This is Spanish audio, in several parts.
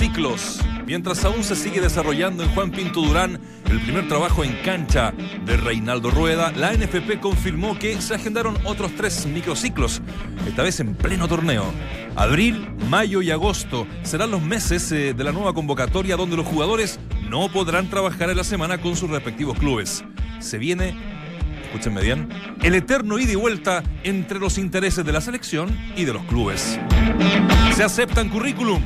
microciclos. Mientras aún se sigue desarrollando en Juan Pinto Durán el primer trabajo en cancha de Reinaldo Rueda, la NFP confirmó que se agendaron otros tres microciclos, esta vez en pleno torneo. Abril, mayo y agosto serán los meses eh, de la nueva convocatoria donde los jugadores no podrán trabajar en la semana con sus respectivos clubes. Se viene escúchenme bien, el eterno ida y vuelta entre los intereses de la selección y de los clubes. Se aceptan currículum.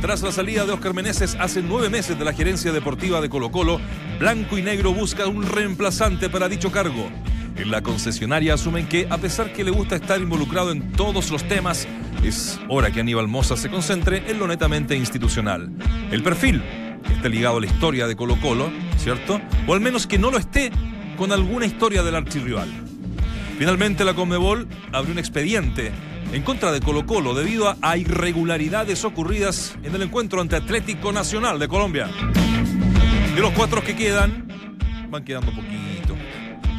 Tras la salida de Oscar Meneses hace nueve meses de la gerencia deportiva de Colo Colo, Blanco y Negro busca un reemplazante para dicho cargo. En la concesionaria asumen que, a pesar que le gusta estar involucrado en todos los temas, es hora que Aníbal Moza se concentre en lo netamente institucional. El perfil, que esté ligado a la historia de Colo Colo, ¿cierto? O al menos que no lo esté con alguna historia del archirrival. Finalmente la Conmebol abrió un expediente en contra de Colo Colo debido a, irregularidades ocurridas en el encuentro ante Atlético Nacional de Colombia. De los cuatro que quedan, van quedando poquito.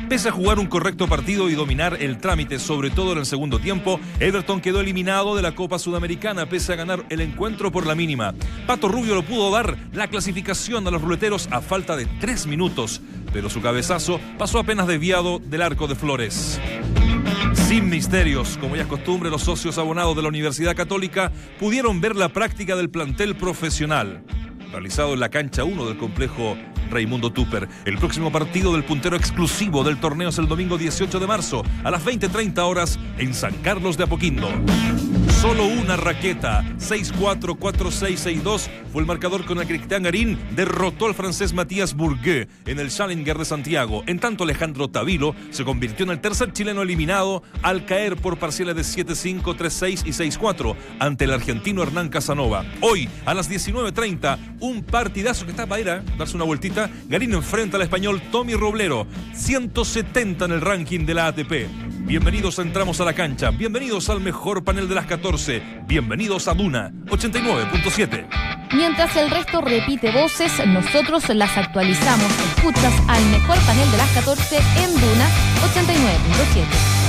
Pese a jugar un correcto partido y dominar el trámite, sobre todo en el segundo tiempo, Everton quedó eliminado de la Copa Sudamericana pese a ganar el encuentro por la mínima. Pato Rubio lo pudo dar la clasificación a los ruleteros a falta de tres minutos, pero su cabezazo pasó apenas desviado del arco de Flores. Sin misterios, como ya es costumbre, los socios abonados de la Universidad Católica pudieron ver la práctica del plantel profesional, realizado en la cancha 1 del complejo Raimundo Tupper. El próximo partido del puntero exclusivo del torneo es el domingo 18 de marzo a las 20.30 horas en San Carlos de Apoquindo. Solo una raqueta, 6-4-4-6-6-2, fue el marcador con el que Garín derrotó al francés Matías Bourguet en el Challenger de Santiago. En tanto, Alejandro Tavilo se convirtió en el tercer chileno eliminado al caer por parciales de 7-5, 3-6 y 6-4 ante el argentino Hernán Casanova. Hoy, a las 19.30, un partidazo que está para ir a darse una vueltita. Garín enfrenta al español Tommy Roblero, 170 en el ranking de la ATP. Bienvenidos a Entramos a la Cancha, bienvenidos al mejor panel de las 14, bienvenidos a Duna 89.7. Mientras el resto repite voces, nosotros las actualizamos. Escuchas al mejor panel de las 14 en Duna 89.7.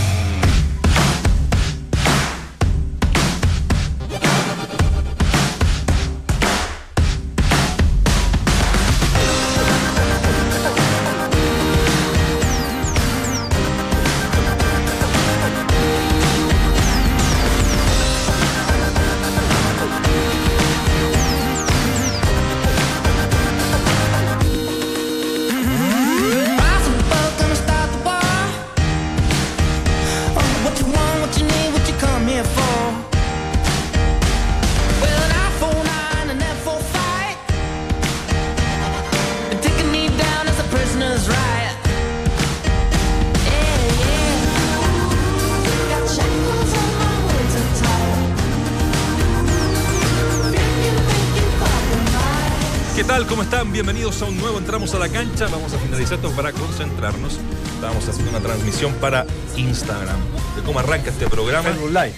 Entramos a la Cancha. Vamos a finalizar esto para concentrarnos. Estamos haciendo una transmisión para Instagram de cómo arranca este programa. Facebook Live.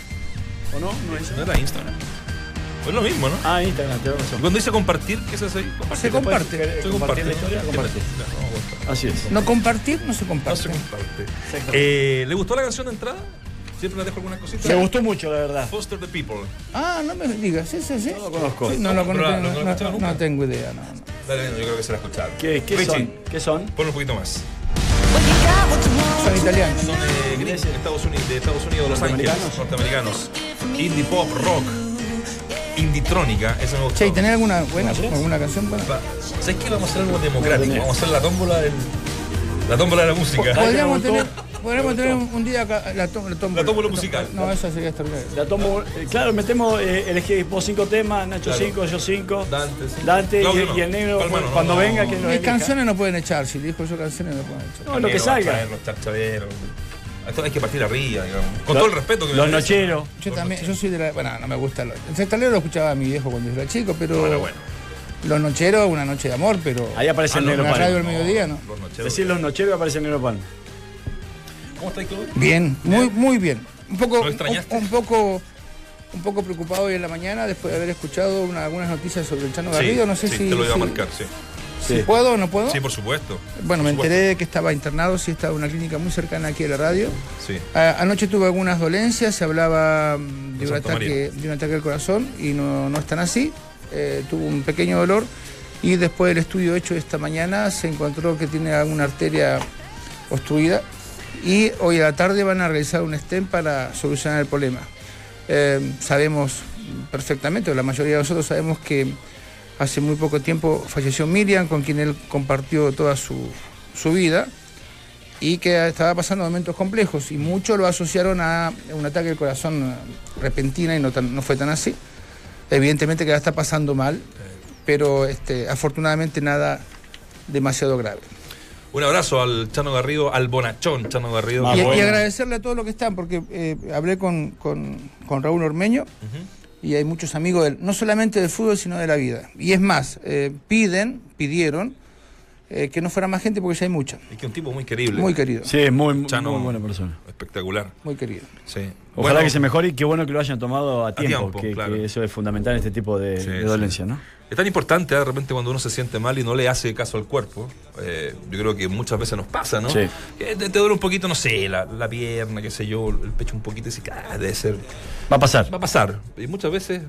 ¿O no? No, es, no era Instagram. Es lo mismo, ¿no? Ah, Instagram, te razón. Cuando dice compartir, ¿qué se hace ahí? Se comparte. Se comparte. La historia, comparte. Así es. No compartir, no se comparte. No se comparte. Eh, ¿Le gustó la canción de entrada? Siempre le dejo alguna cosita. Me gustó mucho, la verdad. Foster the People. Ah, no me digas, sí, sí, sí. No lo conozco. Sí, no lo conozco. No, no, tengo idea, no. no. Dale, yo creo que se la escucharon. ¿Qué, qué son? ¿Qué son? Ponlo un poquito más. Son italianos. Son de, de Estados Unidos, de Estados Unidos, Los Ángeles, norteamericanos. Indie pop, rock, inditrónica, eso me gustó. Che, ¿tenés alguna buena, alguna canción buena? ¿Sabes qué? Vamos a hacer algo democrático. Vamos a hacer la tómbola del, la tómbola de la música. Podríamos tener Podríamos tener un, día acá, la, tómbola. La tómbola musical. No, eso sería extraordinario. La tómbola, eh, claro, metemos, eh, elegí vos cinco temas, Nacho cinco, yo cinco. Dante, sí. Dante y, y, el negro cuando, venga que nos Mis canciones no pueden echar, si dijo yo canciones no pueden echar. No, lo que salga. Los. Esto hay que partir arriba, digamos. Con todo el respeto que Los nocheros. Yo también, yo soy de la. Bueno, no me gusta. El centralero lo escuchaba a mi viejo cuando yo era chico, pero. Bueno, bueno. Los nocheros, una noche de amor, pero. Ahí aparece el negro pan. En la radio del mediodía, ¿no? Decir los nocheros aparece el negro pan. ¿Cómo estáis, Claudio? Bien, muy, muy bien. Un poco, ¿Lo extrañaste? un, un poco un poco preocupado hoy en la mañana después de haber escuchado una- algunas noticias sobre el Chano Garrido. No sé sí, si, te lo iba a marcar, sí. si puedo o no puedo. Sí, por supuesto. Bueno, me supuesto. enteré de que estaba internado, sí estaba en una clínica muy cercana aquí a la radio. Sí. A- anoche tuve algunas dolencias, se hablaba mm, de, un ataque, de un ataque al corazón y no, no están así. eh, tuvo un pequeño dolor y después del estudio hecho esta mañana se encontró que tiene alguna arteria obstruida y hoy a la tarde van a realizar un stem para solucionar el problema. Eh, sabemos perfectamente, la mayoría de nosotros sabemos que hace muy poco tiempo falleció Miriam, con quien él compartió toda su, su vida y que estaba pasando momentos complejos y muchos lo asociaron a un ataque del corazón repentina y no, no fue tan así. Evidentemente que la está pasando mal, pero este, afortunadamente nada demasiado grave. Un abrazo al Chano Garrido, al bonachón Chano Garrido. Y, agradecerle a todos los que están, porque eh, hablé con, con- con Raúl Ormeño y hay muchos amigos, del- no solamente del fútbol, sino de la vida. Y es más, eh, piden, pidieron eh, que no fuera más gente porque ya hay mucha. Es que un tipo muy querible. Muy querido, Sí, es muy, muy Chano, buena persona. Espectacular. muy querido. Sí. Ojalá Bueno, que se mejore y qué bueno que lo hayan tomado a tiempo, tiempo, que, claro. que eso es fundamental en este tipo de, Sí, de sí. dolencia, ¿no? Es tan importante ¿eh? de repente cuando uno se siente mal y no le hace caso al cuerpo. eh, yo creo que muchas veces nos pasa, ¿no? Sí. Que te, te duele un poquito, no sé, la, la pierna, qué sé yo, el pecho un poquito y dices, ah, debe ser. Va a pasar. Va a pasar. Y muchas veces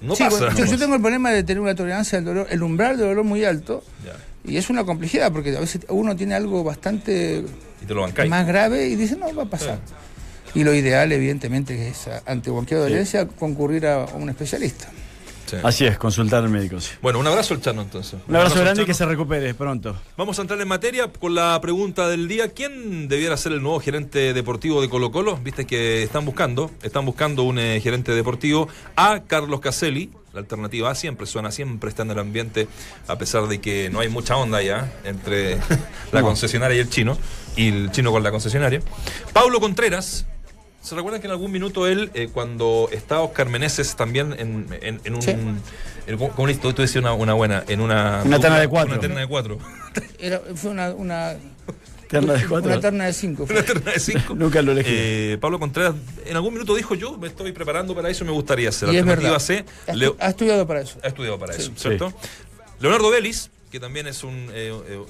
no Sí, pasa. bueno, yo, yo tengo el problema de tener una tolerancia al dolor, el umbral del dolor muy alto, Ya. y es una complejidad porque a veces uno tiene algo bastante Y te lo más grave y dice, no, va a pasar. Y lo ideal, evidentemente, es ante cualquier dolencia concurrir a, a un especialista. Sí. Así es, consultar al médico. sí. Bueno, un abrazo al Chano entonces. Un abrazo grande y que se recupere pronto. Vamos a entrar en materia con la pregunta del día. ¿Quién debiera ser el nuevo gerente deportivo de Colo Colo? Viste que están buscando, están buscando un eh, gerente deportivo a Carlos Caselli. La alternativa A siempre suena, siempre está en el ambiente, a pesar de que no hay mucha onda ya entre la concesionaria y el chino, y el chino con la concesionaria. Pablo Contreras. ¿Se recuerdan que en algún minuto él, eh, cuando estaba Oscar Meneses también en, en- en un... Sí. en- ¿Cómo cómo listo? Tú decías una, una buena, en una... Una terna de cuatro. Una terna de cuatro. Era, fue una, una, Terna de cuatro. una terna de cinco. fue. Una terna de cinco. Nunca lo elegí. Eh, Pablo Contreras en algún minuto dijo yo me estoy preparando para eso y me gustaría hacer. Y es Alternativa verdad. C, Ha, Leo- estu- ha estudiado para eso. ha estudiado para eso, Sí. ¿cierto? Leonardo Vélez, que también es un, eh, eh,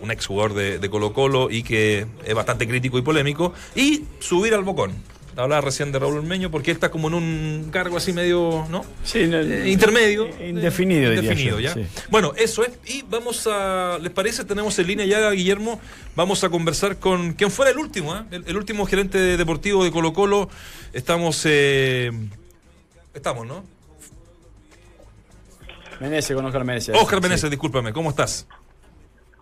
un ex jugador de, de Colo Colo y que es bastante crítico y polémico, y subir al Bocón. Hablaba recién de Raúl Ormeño porque él está como en un cargo así medio, ¿no? Sí, no- Eh, intermedio. Indefinido, diría Indefinido, yo, ya. sí. Bueno, eso es. Y vamos a. ¿Les parece? Tenemos en línea ya a Guillermo. Vamos a conversar con quien fuera el último, ¿ah? el, el último gerente deportivo de Colo Colo. Estamos. eh, estamos, ¿no? Menezes, con Oscar Menezes. Oscar Sí. Meneses, discúlpame, ¿cómo estás?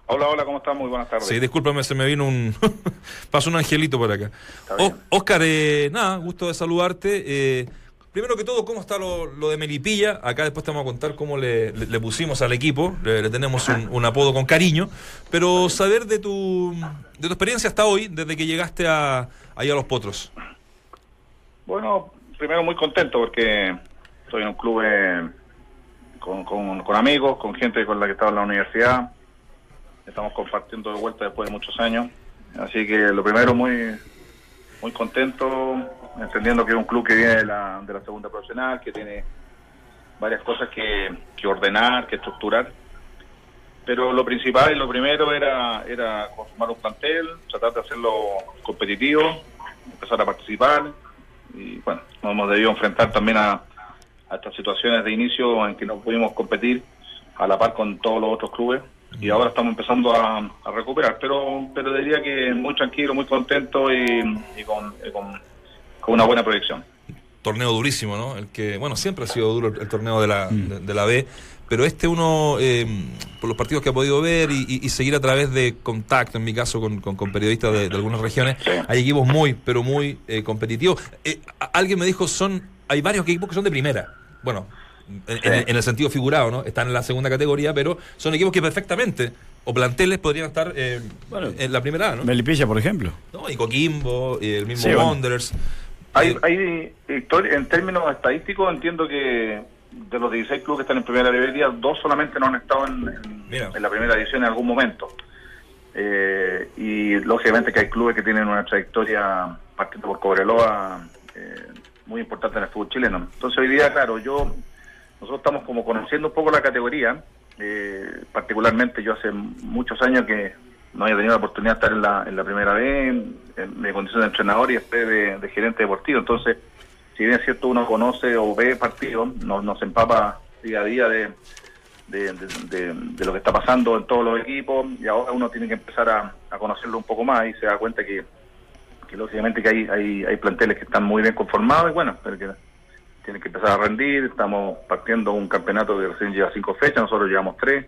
Hola, hola, ¿cómo están? Muy buenas tardes. Sí, discúlpame, se me vino un. pasó un angelito por acá. O- Oscar, eh, nada, gusto de saludarte. Eh, primero que todo, ¿cómo está lo, lo de Melipilla? Acá después te vamos a contar cómo le, le- le pusimos al equipo. Le, le tenemos un, un apodo con cariño. Pero saber de tu, de tu experiencia hasta hoy, desde que llegaste a, ahí a Los Potros. Bueno, primero muy contento porque estoy en un club eh, con, con- con amigos, con gente con la que estaba en la universidad. Estamos compartiendo de vuelta después de muchos años. Así que lo primero, muy muy contento, entendiendo que es un club que viene de la, de la segunda profesional, que tiene varias cosas que, que ordenar, que estructurar. Pero lo principal y lo primero era, era conformar un plantel, tratar de hacerlo competitivo, empezar a participar. Y bueno, nos hemos debido enfrentar también a, a estas situaciones de inicio en que no pudimos competir a la par con todos los otros clubes. Y ahora estamos empezando a, a recuperar, pero pero diría que muy tranquilo, muy contento y, y con, y con, con una buena proyección. Torneo durísimo, ¿no? El que, bueno, siempre ha sido duro el, el torneo de la, de, de la B. Pero este uno, eh, por los partidos que ha podido ver y, y- y seguir a través de contacto, en mi caso, con, con- con periodistas de, de algunas regiones, hay equipos muy, pero muy eh, competitivos. Eh, alguien me dijo, son hay varios equipos que son de primera. Bueno, en, en- en el sentido figurado, ¿no? Están en la segunda categoría, pero son equipos que perfectamente, o planteles, podrían estar eh, Bueno, en la primera, A, ¿no? Melipilla, por ejemplo. ¿no? Y Coquimbo, y el mismo Sí, bueno. Wanderers. Hay, Eh, hay en términos estadísticos entiendo que de los 16 clubes que están en primera categoría, dos solamente no han estado en, en- Mira. en la primera edición en algún momento. Eh, y lógicamente que hay clubes que tienen una trayectoria partiendo por Cobreloa eh, muy importante en el fútbol chileno. Entonces hoy día, claro, yo nosotros estamos como conociendo un poco la categoría. eh, particularmente yo hace muchos años que no había tenido la oportunidad de estar en la, en la primera vez, en, en mi condición de entrenador y después de, de gerente deportivo. Entonces, si bien es cierto uno conoce o ve partidos, nos, empapa día a día de, de, de- de- de lo que está pasando en todos los equipos y ahora uno tiene que empezar a, a conocerlo un poco más y se da cuenta que, que lógicamente que hay, hay, hay planteles que están muy bien conformados y bueno, pero que tienen que empezar a rendir, estamos partiendo un campeonato que recién lleva cinco fechas, nosotros llevamos tres,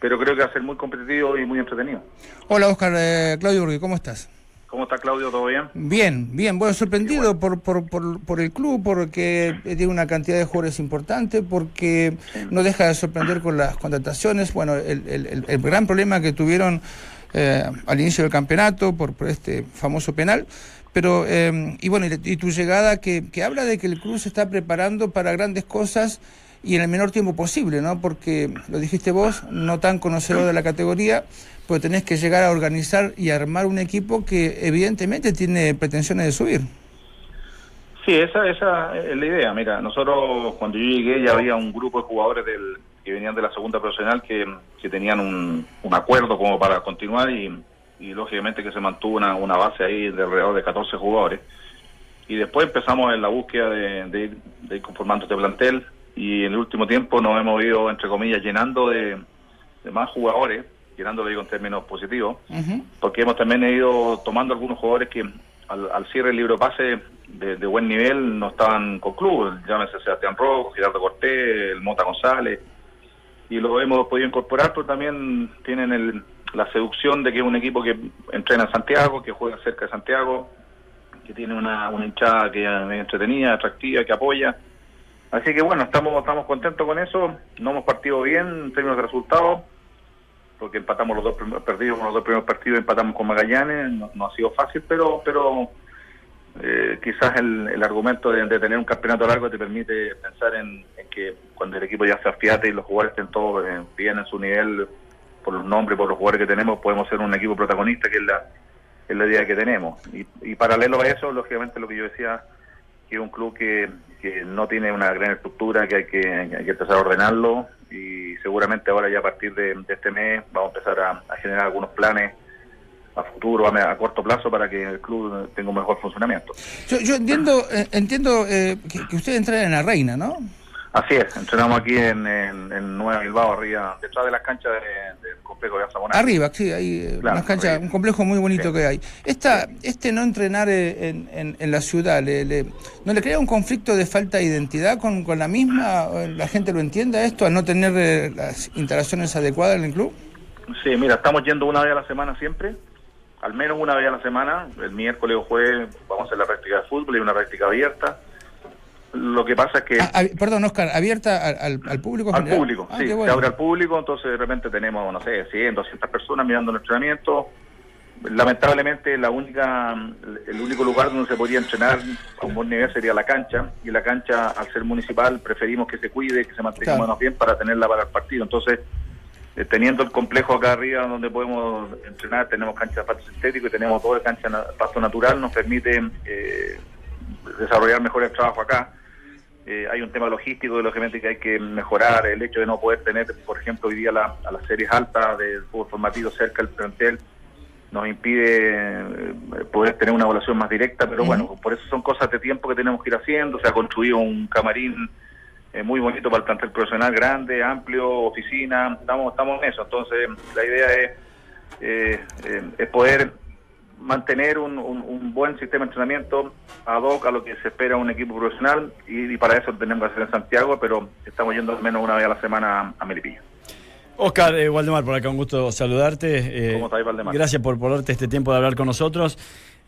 pero creo que va a ser muy competitivo y muy entretenido. Hola Oscar, eh, Claudio Urbi, ¿cómo estás? ¿Cómo está Claudio? ¿Todo bien? Bien, bien, bueno, sorprendido por, por, por, por el club, porque tiene una cantidad de jugadores importante, porque no deja de sorprender con las contrataciones. Bueno, el, el- el- el gran problema que tuvieron eh, al inicio del campeonato por, por este famoso penal. Pero, eh, y bueno, y, tu llegada que, que habla de que el club se está preparando para grandes cosas y en el menor tiempo posible, ¿no? Porque, lo dijiste vos, no tan conocedor de la categoría, pero tenés que llegar a organizar y armar un equipo que evidentemente tiene pretensiones de subir. Sí, esa, esa es la idea. Mira, nosotros cuando yo llegué ya había un grupo de jugadores del, que venían de la segunda profesional que, que tenían un, un acuerdo como para continuar y, y lógicamente que se mantuvo una, una base ahí de alrededor de 14 jugadores. Y después empezamos en la búsqueda de, de ir, de ir conformando este plantel. Y en el último tiempo nos hemos ido, entre comillas, llenando de, de más jugadores, llenándolo digo en términos positivos porque hemos también ido tomando algunos jugadores que al, al cierre del libro pase de, de buen nivel no estaban con club, llámese Sebastián Rojo, Gerardo Cortés, el Mota González, y lo hemos podido incorporar, pero también tienen el, la seducción de que es un equipo que entrena en Santiago, que juega cerca de Santiago, que tiene una, una hinchada que es entretenida, atractiva, que apoya. Así que bueno, estamos estamos contentos con eso, no hemos partido bien en términos de resultados, porque empatamos los dos primeros, perdimos los dos primeros partidos, empatamos con Magallanes, no, no ha sido fácil, pero pero eh, quizás el, el argumento de, de tener un campeonato largo te permite pensar en, en que cuando el equipo ya se afiate y los jugadores estén todos eh, bien en su nivel, por los nombres, por los jugadores que tenemos, podemos ser un equipo protagonista, que es la, idea que tenemos. Y, paralelo a eso, lógicamente lo que yo decía, que es un club que, que no tiene una gran estructura, que hay que, hay que empezar a ordenarlo y seguramente ahora ya a partir de, este mes vamos a empezar a, generar algunos planes a futuro, a, corto plazo, para que el club tenga un mejor funcionamiento. Yo, yo entiendo, eh, entiendo eh, que, que ustedes entran en la reina, ¿no? Así es, entrenamos aquí en, en, en Nueva Bilbao, arriba, detrás de las canchas de- del complejo de Azamoná. Arriba, sí, hay eh, Claro, unas canchas, un complejo muy bonito Sí. que hay. Esta, este no entrenar eh, en, en- la ciudad, le, le- ¿no le crea un conflicto de falta de identidad con, con la misma? ¿O ¿La gente lo entienda esto al no tener eh, las instalaciones adecuadas en el club? Sí, mira, estamos yendo una vez a la semana siempre, al menos una vez a la semana, el miércoles o jueves vamos a hacer la práctica de fútbol y una práctica abierta. Lo que pasa es que... Ah, ah, perdón, Oscar, abierta al, al- público Al general? público, Ah, sí, qué se bueno. abre al público, entonces de repente tenemos, no sé, 100, 200 personas mirando el entrenamiento. Lamentablemente la única, el único lugar donde se podría entrenar a un buen nivel sería la cancha, y la cancha al ser municipal preferimos que se cuide, que se mantenga Claro. más bien para tenerla para el partido. Entonces, eh, teniendo el complejo acá arriba donde podemos entrenar, tenemos cancha de pasto sintético y tenemos todo de cancha na- pasto natural, nos permite eh, desarrollar mejor el trabajo acá. Eh, hay un tema logístico de lógicamente que hay que mejorar, el hecho de no poder tener, por ejemplo, hoy día la- a las series altas del fútbol formativo cerca del plantel nos impide eh, poder tener una evaluación más directa, pero bueno, por eso son cosas de tiempo que tenemos que ir haciendo, se ha construido un camarín eh, muy bonito para el plantel profesional, grande, amplio, oficina, estamos, estamos en eso, entonces la idea es, eh, eh, es poder mantener un, un- un buen sistema de entrenamiento ad hoc a lo que se espera un equipo profesional y, y para eso tenemos que hacer en Santiago, pero estamos yendo al menos una vez a la semana a, a Melipilla. Oscar, eh, Waldemar, por acá un gusto saludarte. eh, ¿Cómo estás, Waldemar? Gracias por, por darte este tiempo de hablar con nosotros.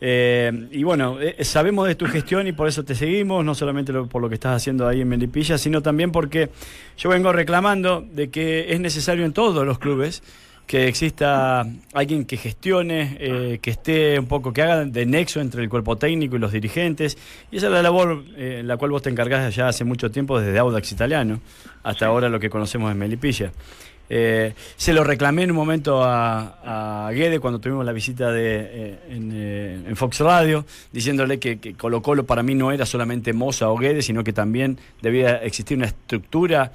Eh, y bueno, eh, sabemos de tu gestión y por eso te seguimos, no solamente lo- por lo que estás haciendo ahí en Melipilla, sino también porque yo vengo reclamando de que es necesario en todos los clubes que exista alguien que gestione, eh, que esté un poco, que haga de nexo entre el cuerpo técnico y los dirigentes. Y esa es la labor eh, en la cual vos te encargás ya hace mucho tiempo, desde Audax Italiano hasta ahora lo que conocemos en Melipilla. Eh, se lo reclamé en un momento a, a Guede cuando tuvimos la visita de, eh, en, en Fox Radio, diciéndole que, que Colo Colo para mí no era solamente Moza o Guede, sino que también debía existir una estructura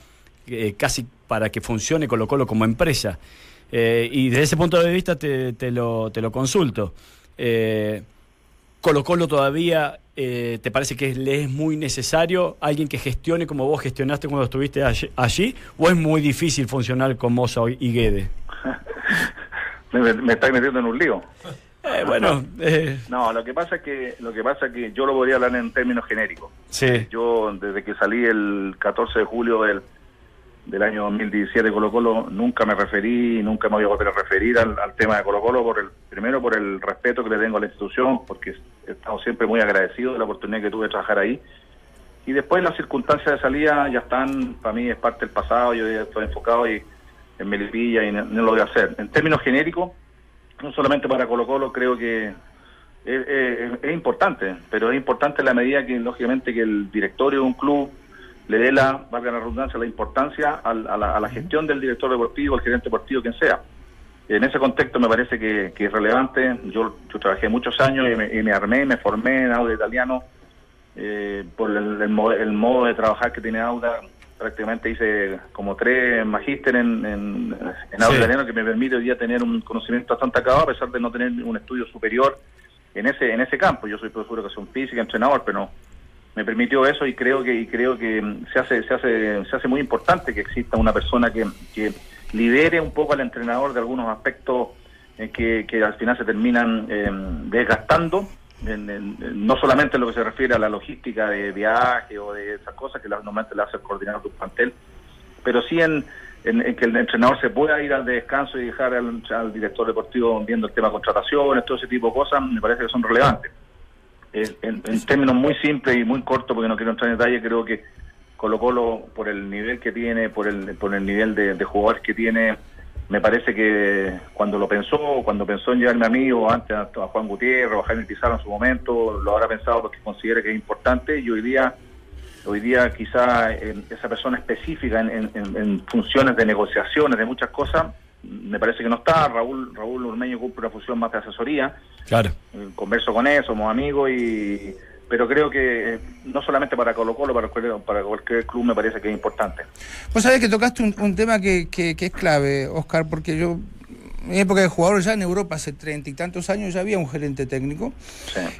casi para que funcione Colo Colo como empresa. Eh, y desde ese punto de vista te, te lo, te lo consulto. Eh, Colo Colo todavía eh, ¿te parece que le es muy necesario alguien que gestione como vos gestionaste cuando estuviste allí? ¿O es muy difícil funcionar con Moza y Guede? me, me estáis metiendo en un lío. Eh, bueno, eh. no, lo que pasa es que lo que pasa es que yo lo podría hablar en términos genéricos. Sí. Yo desde que salí el 14 de julio del, del año 2017 de Colo Colo nunca me referí, nunca me voy a volver a referir al, tema de Colo Colo por el primero por el respeto que le tengo a la institución, porque he estado siempre muy agradecido de la oportunidad que tuve de trabajar ahí. Y después las circunstancias de salida ya están, para mí es parte del pasado, yo estoy enfocado y en Melipilla y no, lo voy a hacer. En términos genéricos no solamente para Colo Colo, creo que es, importante, pero es importante en la medida que, lógicamente, que el directorio de un club le dé la, valga la redundancia, la importancia a, la, gestión del director deportivo, el gerente deportivo, quien sea. En ese contexto me parece que, es relevante. Yo, yo, trabajé muchos años y me, y me armé, me formé en Auda Italiano eh, por el, el, modo de trabajar que tiene Auda prácticamente hice como tres magíster en, en, en que me permite hoy día tener un conocimiento bastante acabado a pesar de no tener un estudio superior en ese en ese campo. Yo soy profesor de educación física, entrenador, pero me permitió eso y creo que y creo que se hace se hace se hace muy importante que exista una persona que, que lidere un poco al entrenador de algunos aspectos eh, que, que al final se terminan eh, desgastando no solamente en lo que se refiere a la logística de viaje o de esas cosas que normalmente le hace el coordinador de un plantel, pero sí en, que el entrenador se pueda ir al descanso y dejar al, director deportivo viendo el tema de contrataciones, todo ese tipo de cosas, me parece que son relevantes. En, términos muy simples y muy cortos, porque no quiero entrar en detalle, creo que Colo Colo, por el nivel que tiene, por el, por el nivel de, de jugadores que tiene, me parece que cuando lo pensó, cuando pensó en llevarme a mí o antes a, Juan Gutiérrez o a Jaime Pizarro en su momento, lo habrá pensado porque considera que es importante y hoy día hoy día quizá esa persona específica en, funciones de negociaciones, de muchas cosas, me parece que no está. Raúl Raúl Urmeño cumple una función más de asesoría. Claro. Eh, converso con él, somos amigos y pero creo que eh, no solamente para Colo Colo, para cualquier, para cualquier club me parece que es importante. Vos sabés que tocaste un, tema que, que, es clave, Oscar, porque yo, en época de jugador ya en Europa, hace treinta y tantos años, ya había un gerente técnico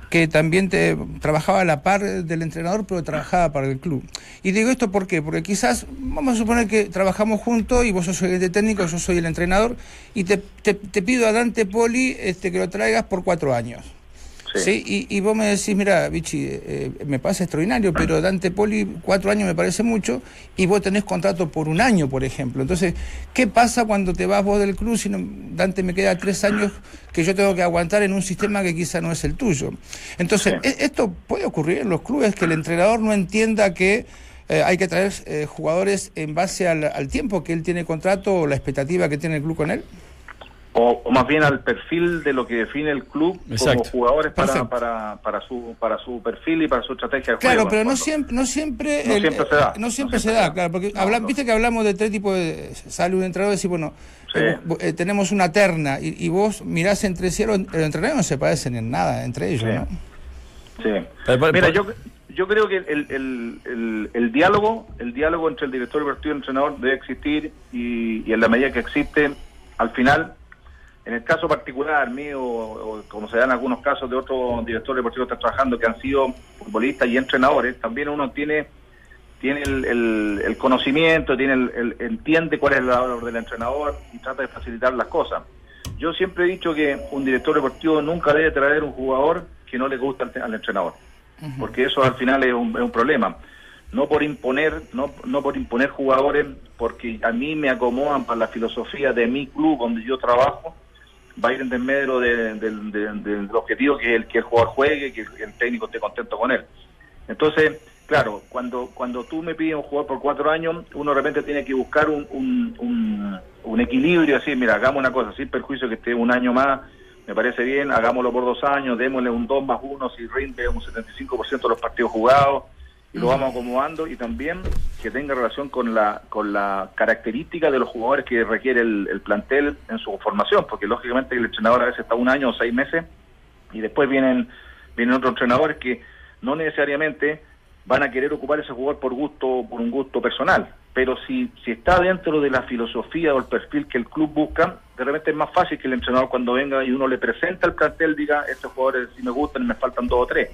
que también te, trabajaba a la par del entrenador, pero trabajaba para el club. Y digo esto ¿por qué? porque quizás, vamos a suponer que trabajamos juntos y vos sos el gerente técnico, yo soy el entrenador, y te, te, te pido a Dante Poli este, que lo traigas por cuatro años. Sí. Y, y, vos me decís, mira, Vichy, eh, me parece extraordinario, pero Dante Poli, cuatro años me parece mucho, y vos tenés contrato por un año, por ejemplo. Entonces, ¿qué pasa cuando te vas vos del club si Dante me queda tres años que yo tengo que aguantar en un sistema que quizá no es el tuyo? Entonces, ¿e-, ¿esto puede ocurrir en los clubes que el entrenador no entienda que eh, hay que traer eh, jugadores en base al, al tiempo que él tiene contrato o la expectativa que tiene el club con él? O, más bien al perfil de lo que define el club como jugadores para, para, para, su para su perfil y para su estrategia de claro, pero no siempre no siempre no siempre se da. no siempre se, da, claro porque viste que hablamos de tres tipos de sale un entrenador y decir bueno eh, eh, tenemos una terna y, vos mirás entre sí los, entrenadores no se parecen en nada entre ellos ¿no? sí. Mira yo yo creo que el, el, el, el, diálogo el diálogo entre el director deportivo y el entrenador debe existir y, y en la medida que existe al final en el caso particular mío, o, como se dan algunos casos de otros directores deportivos que están trabajando que han sido futbolistas y entrenadores, también uno tiene tiene el, conocimiento, tiene el, entiende cuál es la labor del entrenador y trata de facilitar las cosas. Yo siempre he dicho que un director deportivo nunca debe traer un jugador que no le gusta al, entrenador, porque eso al final es un, es un problema no por imponer, no, no por imponer jugadores, porque a mí me acomodan para la filosofía de mi club donde yo trabajo, va a ir en desmedro del objetivo que el, que el jugador juegue, que el, técnico esté contento con él. Entonces, claro, cuando, cuando tú me pides un jugador por cuatro años, uno de repente tiene que buscar un, un, un, equilibrio, así, mira, hagamos una cosa, sin perjuicio que esté un año más, me parece bien, hagámoslo por dos años, démosle un 2 más 1 si rinde un 75% de los partidos jugados, y lo vamos acomodando y también que tenga relación con la con la característica de los jugadores que requiere el, plantel en su formación, porque lógicamente el entrenador a veces está un año o seis meses y después vienen vienen otros entrenadores que no necesariamente van a querer ocupar ese jugador por gusto por un gusto personal, pero si si está dentro de la filosofía o el perfil que el club busca, de repente es más fácil que el entrenador cuando venga y uno le presenta el plantel diga estos jugadores si me gustan me faltan dos o tres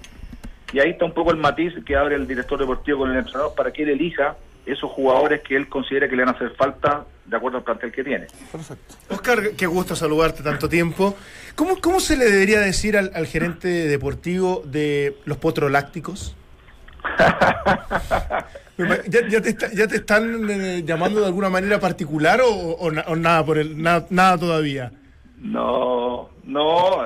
y ahí está un poco el matiz que abre el director deportivo con el entrenador para que él elija esos jugadores que él considera que le van a hacer falta de acuerdo al plantel que tiene. Perfecto. Oscar, qué gusto saludarte tanto tiempo. ¿Cómo, cómo se le debería decir al, al gerente deportivo de los potrolácticos? ¿Ya, ya, te está- ya te están eh, llamando de alguna manera particular o, o na- o nada por el nada, nada todavía? No, no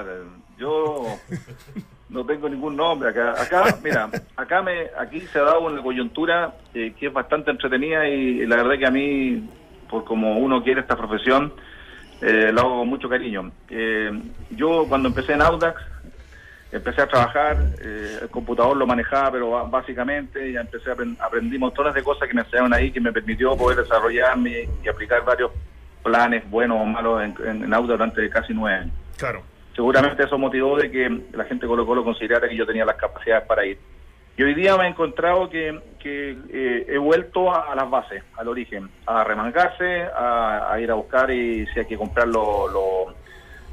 tengo ningún nombre acá. Acá, mira, acá me, aquí se ha dado una coyuntura eh, que es bastante entretenida y, la verdad que a mí, por como uno quiere esta profesión, eh, lo hago con mucho cariño. Eh, yo cuando empecé en Audax, empecé a trabajar, eh, el computador lo manejaba, pero básicamente ya empecé a aprend- aprendí montones de cosas que me enseñaron ahí, que me permitió poder desarrollarme y aplicar varios planes buenos o malos en, en, en Audax durante casi nueve años. Claro. Seguramente eso motivó de que la gente Colo Colo considerara que yo tenía las capacidades para ir. Y hoy día me he encontrado que, que, eh, he vuelto a, las bases, al origen, a remangarse, a, ir a buscar y si hay que comprar lo- lo-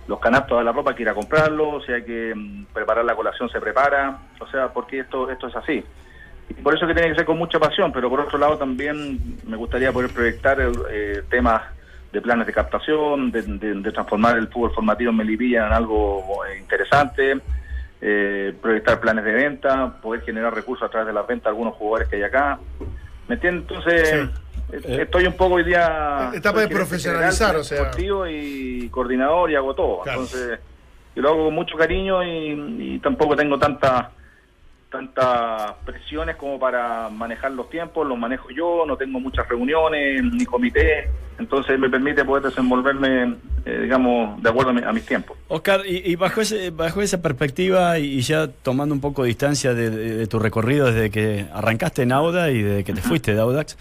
los canastos de la ropa, hay que ir a comprarlos, si hay que mm, preparar la colación, se prepara, o sea, porque esto, esto es así. Y por eso que tiene que ser con mucha pasión, pero por otro lado también me gustaría poder proyectar eh, temas de planes de captación, de, de- de transformar el fútbol formativo en Melipilla en algo eh, interesante, eh, proyectar planes de venta, poder generar recursos a través de las ventas de algunos jugadores que hay acá. ¿Me entiendes? Entonces, eh, estoy un poco hoy día... Etapa de profesionalizar, general, o sea. deportivo y coordinador y hago todo. Claro. Entonces, yo lo hago con mucho cariño y, y tampoco tengo tanta tantas presiones como para manejar los tiempos, los manejo yo, no tengo muchas reuniones ni comité, entonces me permite poder desenvolverme, eh, digamos, de acuerdo a, mi- a mis tiempos. Oscar, y, y bajo, ese, bajo esa perspectiva y, ya tomando un poco de distancia de, de- de tu recorrido desde que arrancaste en Auda y desde que te fuiste de Audax,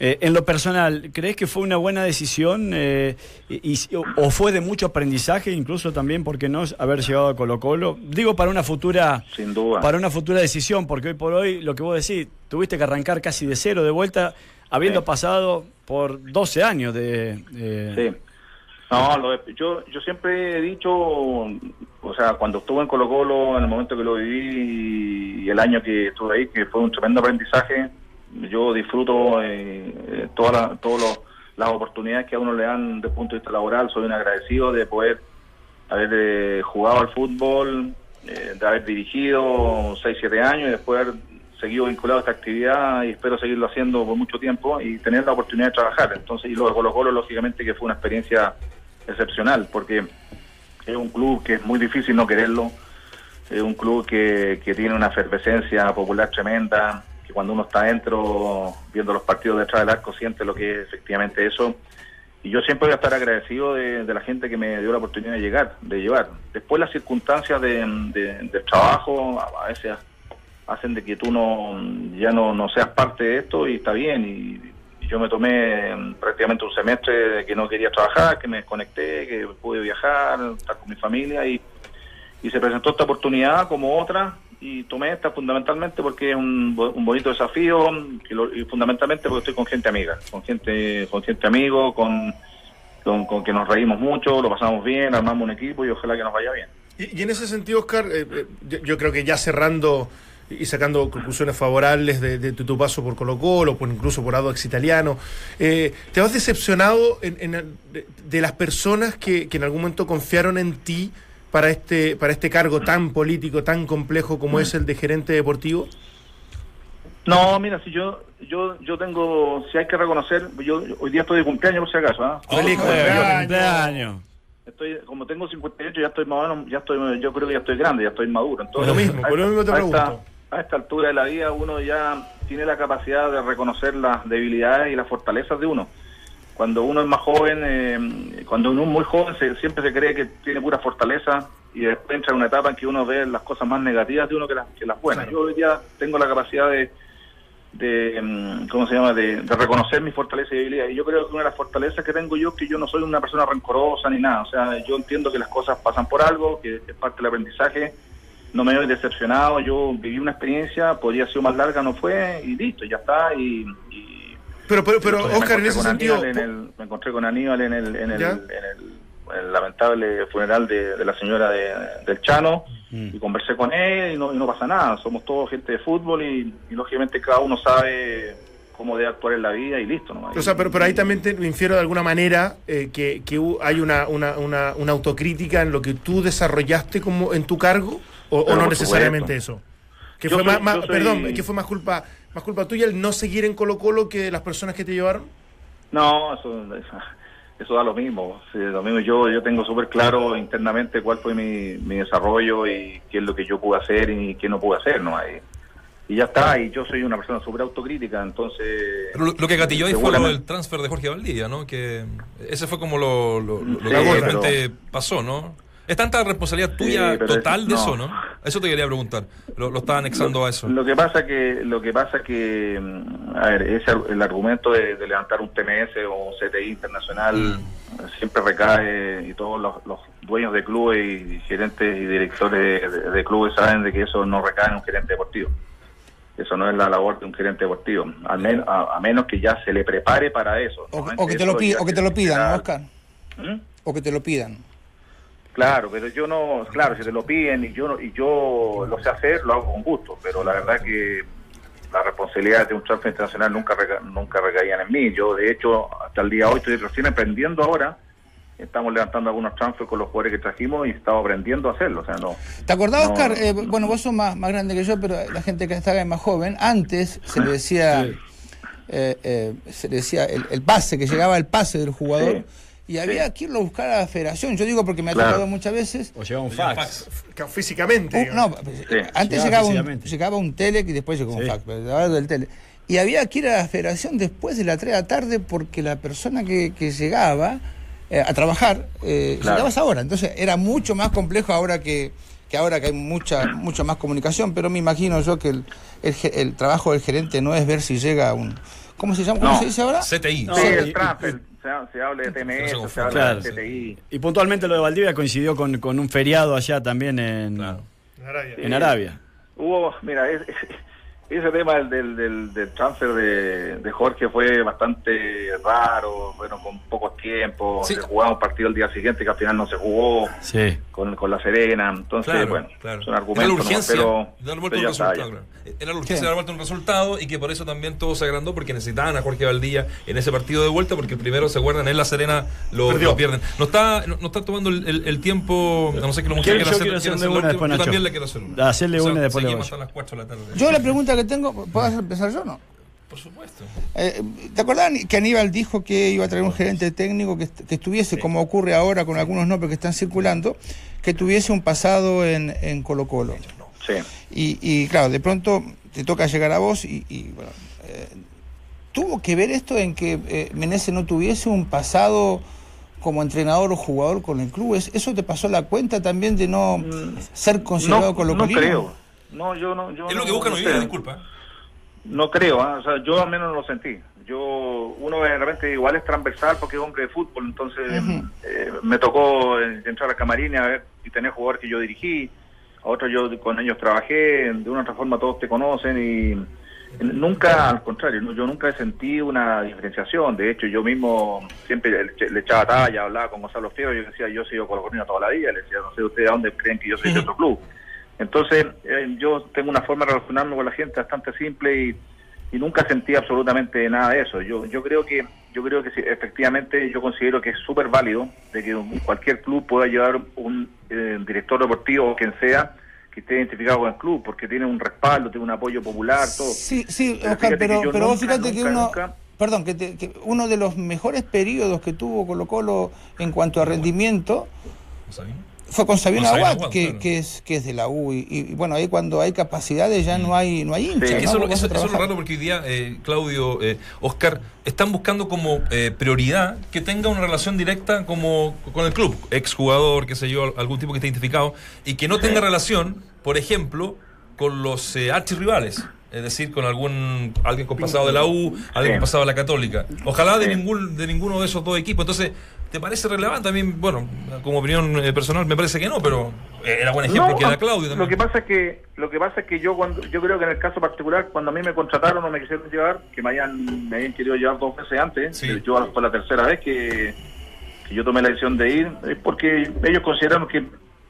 eh, en lo personal, ¿crees que fue una buena decisión eh, y, o, fue de mucho aprendizaje, incluso también, ¿por qué no, haber llegado a Colo Colo? Digo, para una futura... Sin duda. Para una futura decisión, porque hoy por hoy, lo que vos decís, tuviste que arrancar casi de cero de vuelta, habiendo Sí. pasado por 12 años de... de- Sí. No, lo yo, yo siempre he dicho, o sea, cuando estuve en Colo Colo, en el momento que lo viví y el año que estuve ahí, que fue un tremendo aprendizaje, yo disfruto eh, eh, todas los- las oportunidades que a uno le dan desde el punto de vista laboral, soy un agradecido de poder haber eh, jugado al fútbol, eh, de haber dirigido 6, 7 años y después haber seguido vinculado a esta actividad y espero seguirlo haciendo por mucho tiempo y tener la oportunidad de trabajar. Entonces, y lo de Colo Colo, lógicamente que fue una experiencia excepcional porque es un club que es muy difícil no quererlo, es un club que, que tiene una efervescencia popular tremenda, que cuando uno está dentro viendo los partidos detrás del arco siente lo que es efectivamente eso. Y yo siempre voy a estar agradecido de, la gente que me dio la oportunidad de llegar, de llevar. Después las circunstancias de, de- del trabajo a veces hacen de que tú no ya no, no seas parte de esto y está bien. Y, y yo me tomé mm, prácticamente un semestre de que no quería trabajar, que me desconecté, que pude viajar, estar con mi familia y, y se presentó esta oportunidad como otra y tomé esta fundamentalmente porque es un, bo- un bonito desafío y fundamentalmente porque estoy con gente amiga, con gente con gente amigo, con, con, con que nos reímos mucho, lo pasamos bien, armamos un equipo y ojalá que nos vaya bien. Y, en ese sentido, Oscar, eh, eh, yo, creo que ya cerrando y sacando conclusiones favorables de, tu, paso por Colo Colo, por incluso por Audax Italiano, eh, ¿te has decepcionado en- en de, de las personas que, que en algún momento confiaron en ti para este, para este cargo tan político, tan complejo como es el de gerente deportivo? No, mira, si yo yo yo tengo, si hay que reconocer, yo hoy día estoy de cumpleaños por si acaso, ¿ah? ¡Feliz Eh, cumpleaños! cumpleaños. Estoy, como tengo 58, ya estoy más ya estoy, yo creo que ya estoy grande, ya estoy maduro. Entonces, Por lo mismo, a por lo mismo te a esta- pregunto. a esta altura de la vida uno ya tiene la capacidad de reconocer las debilidades y las fortalezas de uno. Cuando uno es más joven, eh, cuando uno es muy joven, se- siempre se cree que tiene pura fortaleza y después entra en una etapa en que uno ve las cosas más negativas de uno que las, que las buenas. Yo hoy día tengo la capacidad de, de mm, ¿cómo se llama?, de, de reconocer mis fortalezas y debilidades. Y yo creo que una de las fortalezas que tengo yo es que yo no soy una persona rencorosa ni nada. O sea, yo entiendo que las cosas pasan por algo, que es parte del aprendizaje. No me voy decepcionado. Yo viví una experiencia, podría ser más larga, no fue, y listo, ya está. Y, y- Pero, pero, pero entonces me Oscar, en ese sentido, Aníbal en el- me encontré con Aníbal en el, en el, ¿Ya? en el, en el lamentable funeral de, de la señora de- del Chano y conversé con él y no, y no pasa nada. Somos todos gente de fútbol y, y lógicamente cada uno sabe cómo debe actuar en la vida y listo. ¿no? O sea, pero, pero ahí también te infiero de alguna manera eh, que, hay una, una, una, una autocrítica en lo que tú desarrollaste como en tu cargo o, no necesariamente supuesto. eso. Que Yo fue soy- más, más- yo soy- perdón, que fue más culpa más culpa tuya el no seguir en Colo Colo que de las personas que te llevaron. No, eso, eso da lo mismo. Sí, lo mismo. Yo, yo tengo súper claro internamente cuál fue mi, mi desarrollo y qué es lo que yo pude hacer y qué no pude hacer. ¿no? Y, y ya está. Y yo soy una persona súper autocrítica, entonces... Pero lo, lo que gatilló ahí fue lo del transfer de Jorge Valdivia, ¿no? Que ese fue como lo, lo, lo- lo Sí, que pero- realmente pasó, ¿no? ¿Es tanta responsabilidad tuya total es- de no. eso, no? Eso te quería preguntar. Lo, lo estaba anexando a eso. Lo que pasa que lo que pasa que mm, a ver, ese, el argumento de, de levantar un TMS o un CTI internacional Mm. siempre recae y todos los, los dueños de clubes y gerentes y directores de, de clubes saben de que eso no recae en un gerente deportivo. Eso no es la labor de un gerente deportivo, al menos a, a menos que ya se le prepare para eso. O, que te lo, pi- ya o que se te lo pidan, será- ¿no, Oscar? ¿Mm? O que te lo pidan. Claro, pero yo no, claro, si te lo piden y yo no- y yo lo sé hacer, lo hago con gusto, pero la verdad que las responsabilidades de un transfer internacional nunca reca- nunca recaían en mí. Yo, de hecho, hasta el día de hoy estoy recién aprendiendo ahora. Estamos levantando algunos transfers con los jugadores que trajimos y estaba aprendiendo a hacerlo. O sea, no. ¿Te acordás, No, Oscar? Eh, no. bueno, vos sos más, más grande que yo, pero la gente que estaba más joven, antes se le decía, eh, eh, se le decía el, el pase, que llegaba el pase del jugador, Sí. Y había que irlo a buscar a la federación. Yo digo porque me ha Claro. tocado muchas veces. O lleva un fax. Físicamente. Uh, no, Sí. antes Llegaba llegaba un, llegaba un tele y después llegó un fax, pero hablando del tele. Y había que ir a la federación después de las 3 de la tarde porque la persona que, que llegaba eh, a trabajar eh, Claro. llegaba a esa hora. Entonces era mucho más complejo ahora que, que ahora que hay mucha mucha más comunicación, pero me imagino yo que el, el, el trabajo del gerente no es ver si llega un... ¿Cómo se llama? ¿Cómo No. se dice ahora? CTI. No, sí, el transfer, se, se habla de No TMS, se se habla Claro, de CTI. Y puntualmente lo de Valdivia coincidió con, con un feriado allá también en, Claro. En Arabia. en Arabia. Hubo, mira, es- ese tema del, del, del, del transfer de, de Jorge fue bastante raro, bueno, con pocos tiempos, Sí. se jugaba un partido el día siguiente que al final no se jugó Sí. Con, con la Serena, entonces, Claro, bueno, claro. son Era argumentos, la nomás, urgencia pero, de dar vuelta pero un resultado. claro. Era la urgencia Sí. de dar vuelta un resultado y que por eso también todo se agrandó porque necesitaban a Jorge Valdía en ese partido de vuelta porque el primero, ¿se acuerdan? En La Serena lo, lo pierden. No está, no, no está tomando el, el- el tiempo, a no sé que lo muchachos yo hacer, hacer la una después, Yo también le quiero hacer una. Hacerle O sea, una después hasta las 4 de la tarde. Yo la pregunta que tengo, ¿puedo empezar yo o no? Por supuesto. Eh, ¿Te acordás que Aníbal dijo que iba a traer un gerente técnico que, que estuviese, como ocurre ahora con algunos nombres que están circulando, que tuviese un pasado en, en Colo Colo? Sí. Y, y, claro, de pronto te toca llegar a vos y, y, bueno, eh, ¿tuvo que ver esto en que eh, Menezes no tuviese un pasado como entrenador o jugador con el club? ¿Es- ¿Eso te pasó la cuenta también de no ser considerado No, Colo no creo. No, yo no. Yo Es lo que buscan no hoy día, disculpa. No creo, ¿ah? o sea, yo al menos no lo sentí. Yo, uno de repente igual es transversal porque es hombre de fútbol, entonces eh, me tocó entrar a camarín a ver si tenés jugadores que yo dirigí, a otros yo con ellos trabajé, de una u otra forma todos te conocen y nunca, al contrario, yo nunca he sentido una diferenciación. De hecho, yo mismo siempre le, le echaba talla, hablaba con Gonzalo Fierro, yo decía, yo he sido colocolino toda la vida, le decía, no sé ustedes a dónde creen que yo soy de otro club. Entonces, eh, yo tengo una forma de relacionarme con la gente bastante simple y, y nunca sentí absolutamente nada de eso. Yo yo creo que yo creo que sí, efectivamente yo considero que es súper válido de que un- cualquier club pueda llevar un eh, director deportivo o quien sea que esté identificado con el club porque tiene un respaldo, tiene un apoyo popular, todo. Sí, sí, Pero Oscar, pero, pero vos nunca, fíjate que nunca, uno, nunca- perdón, que, te- que uno de los mejores periodos que tuvo Colo Colo en cuanto a rendimiento. Fue con Sabino Aguad, Aguad, que, claro. que es que es de la U y, y, bueno ahí cuando hay capacidades ya no hay no hay hinchas, Sí. ¿no? Eso, eso- es lo raro porque hoy día, eh, Claudio, eh, Oscar, están buscando como eh, prioridad que tenga una relación directa como con el club, exjugador, qué sé yo, algún tipo que esté identificado, y que no tenga relación, por ejemplo, con los eh, archirrivales. Es decir, con algún alguien con pasado de la U, alguien con pasado de la Católica. Ojalá de ningún de ninguno de esos dos equipos. Entonces, ¿te parece relevante? A mí, bueno, como opinión eh, personal, me parece que no, pero eh, era buen ejemplo No, que da ah, Claudio también. Lo que pasa es que lo que pasa es que yo cuando yo creo que en el caso particular cuando a mí me contrataron o me quisieron llevar, que me habían me habían querido llevar dos veces antes, Sí. eh, yo fue la tercera vez que, que yo tomé la decisión de ir, es porque ellos consideraron que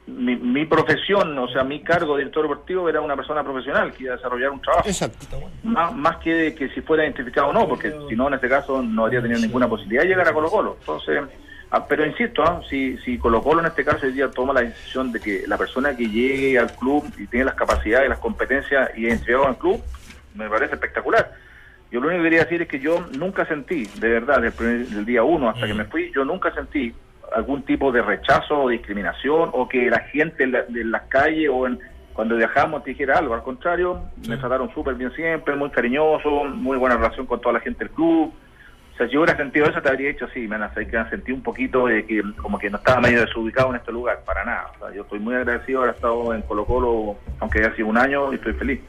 mi, mi profesión, o sea, mi cargo de director deportivo era una persona profesional que iba a desarrollar un trabajo. Exacto. Más, más que, que si fuera identificado o no, porque si no, en este caso no habría tenido ninguna posibilidad de llegar a Colo Colo. Entonces, ah, pero insisto, ah, si, si Colo Colo en este caso hoy día toma la decisión de que la persona que llegue al club y tiene las capacidades las competencias y entregado al club, me parece espectacular. Yo lo único que quería decir es que yo nunca sentí, de verdad, desde el primer- del día uno hasta que me fui, yo nunca sentí algún tipo de rechazo o discriminación o que la gente en la- las calles o en, cuando viajamos te dijera algo. Al contrario, me trataron súper bien siempre, muy cariñoso, muy buena relación con toda la gente del club. Sea, si yo hubiera sentido eso, te habría dicho, sí, me han sentido un poquito de que como que no estaba medio desubicado en este lugar, para nada. O sea, yo estoy muy agradecido de haber estado en Colo Colo, aunque haya sido un año, y estoy feliz.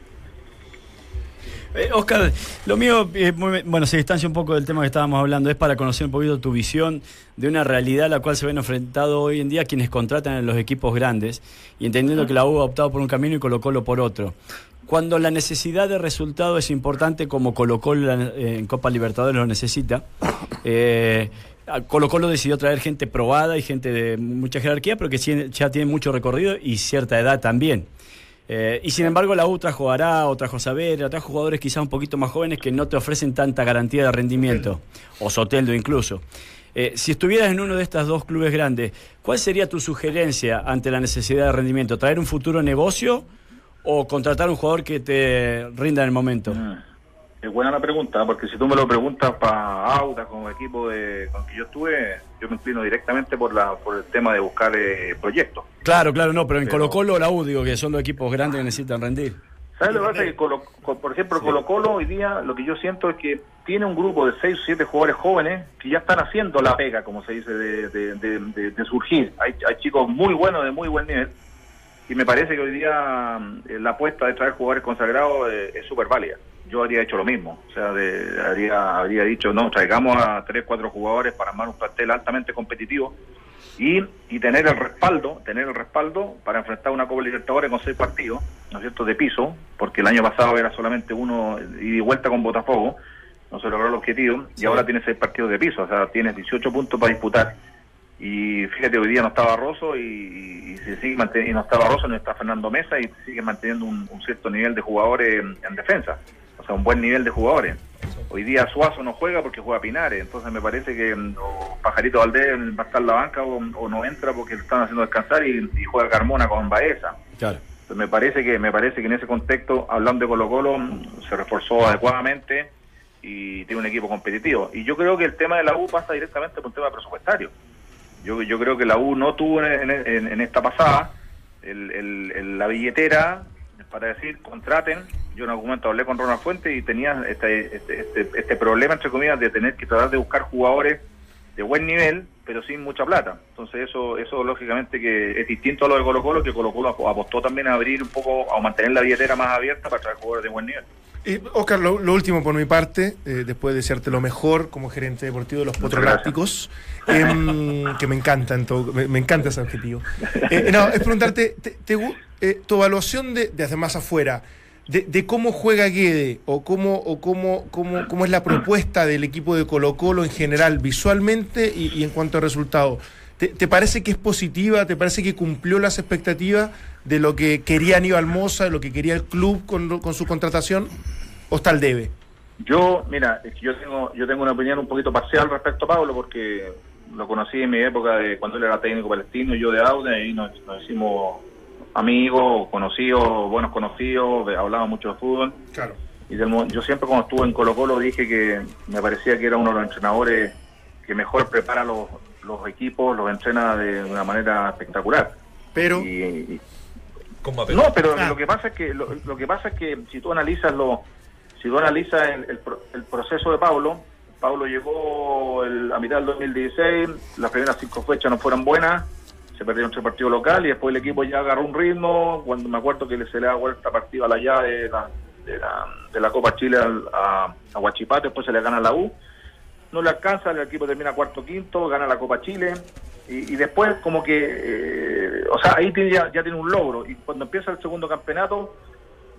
Eh, Oscar, lo mío, eh, muy- bueno, se distancia un poco del tema que estábamos hablando, es para conocer un poquito tu visión de una realidad a la cual se ven enfrentados hoy en día quienes contratan en los equipos grandes y entendiendo que la U ha optado por un camino y Colo Colo por otro. Cuando la necesidad de resultado es importante, como Colo Colo en Copa Libertadores lo necesita, eh, Colo Colo decidió traer gente probada y gente de mucha jerarquía, pero que ya tiene mucho recorrido y cierta edad también. Eh, y sin embargo, la U trajo Ará, o trajo Saavedra, trajo jugadores quizás un poquito más jóvenes que no te ofrecen tanta garantía de rendimiento, o Soteldo incluso. Eh, si estuvieras en uno de estos dos clubes grandes, ¿cuál sería tu sugerencia ante la necesidad de rendimiento? ¿Traer un futuro negocio o contratar un jugador que te rinda en el momento? Es buena la pregunta, porque si tú me lo preguntas para Auda, el equipo de, con que yo estuve, yo me inclino directamente por la por el tema de buscar eh, proyectos. Claro, claro, no, pero en Pero- Colo Colo la U, digo que son los equipos grandes que necesitan rendir. ¿Sabes lo que pasa? Que Colo- co- por ejemplo, Colo Colo hoy día lo que yo siento es que tiene un grupo de 6 o 7 jugadores jóvenes que ya están haciendo la pega, como se dice, de- de- de surgir. Hay, hay chicos muy buenos, de muy buen nivel, y me parece que hoy día eh, la apuesta de traer jugadores consagrados eh, es súper válida. Yo habría hecho lo mismo, o sea, de- habría, habría dicho, no, traigamos a 3, 4 jugadores para armar un plantel altamente competitivo y, y tener el respaldo, tener el respaldo para enfrentar una Copa Libertadores con seis partidos, ¿no es cierto?, de piso, porque el año pasado era solamente uno y de vuelta con Botafogo, no se logró el objetivo, y ahora tiene seis partidos de piso, o sea, tienes 18 puntos para disputar. Y fíjate, hoy día no está Barroso y, y, se sigue y no está Barroso, no está Fernando Mesa y sigue manteniendo un, un cierto nivel de jugadores en, en defensa, o sea, un buen nivel de jugadores. Hoy día Suazo no juega porque juega Pinares, entonces me parece que mm, o Pajarito Valdés va a estar en la banca o, o no entra porque lo están haciendo descansar y, y juega Carmona con Baeza. Claro. Entonces, me parece que me parece que en ese contexto, hablando de Colo Colo, mm, se reforzó adecuadamente y tiene un equipo competitivo. Y yo creo que el tema de la U pasa directamente por un tema presupuestario. Yo, yo creo que la U no tuvo en, en- en esta pasada el- el- la billetera para decir contraten. Yo en algún momento hablé con Ronald Fuente y tenía este, este, este, este problema, entre comillas, de tener que tratar de buscar jugadores de buen nivel, pero sin mucha plata. Entonces eso eso lógicamente que es distinto a lo de Colo Colo, que Colo Colo apostó también a abrir un poco, a mantener la billetera más abierta para traer jugadores de buen nivel. Y, Oscar, lo, lo último por mi parte, eh, después de desearte lo mejor como gerente deportivo de los Muchas Potros Lácticos, em, que me encanta, en todo- me, me encanta ese objetivo. Eh, no, es preguntarte, te- te eh, tu evaluación de, desde más afuera, de, de cómo juega Guede, o cómo, o cómo, cómo, cómo es la propuesta del equipo de Colo Colo en general, visualmente y, y en cuanto a resultados. ¿Te, te parece que es positiva? ¿Te parece que cumplió las expectativas de lo que quería Aníbal Moza, de lo que quería el club con, con su contratación? ¿O está al debe? Yo, mira, es que yo tengo, yo tengo una opinión un poquito parcial respecto a Pablo porque lo conocí en mi época de cuando él era técnico palestino y yo de Aude y nos, nos hicimos amigos, conocidos, buenos conocidos, hablábamos mucho de fútbol. Claro. Y del yo siempre cuando estuve en Colo Colo dije que me parecía que era uno de los entrenadores que mejor prepara los, los equipos, los entrena de una manera espectacular. Pero, Y- y, Con no, pero Ah. lo que pasa es que lo, lo que pasa es que si tú analizas lo, si tú analizas el, el pro- el proceso de Pablo, Pablo llegó el- a mitad del 2016, las primeras cinco fechas no fueron buenas, se perdieron tres partidos local y después el equipo ya agarró un ritmo. Cuando me acuerdo que se le da vuelta partida a la llave de la, de la, de la Copa Chile al- a, a Huachipato, después se le gana a la U no le alcanza, el equipo termina cuarto quinto, gana la Copa Chile y, después como que, eh, o sea, ahí tiene, ya, tiene un logro y cuando empieza el segundo campeonato,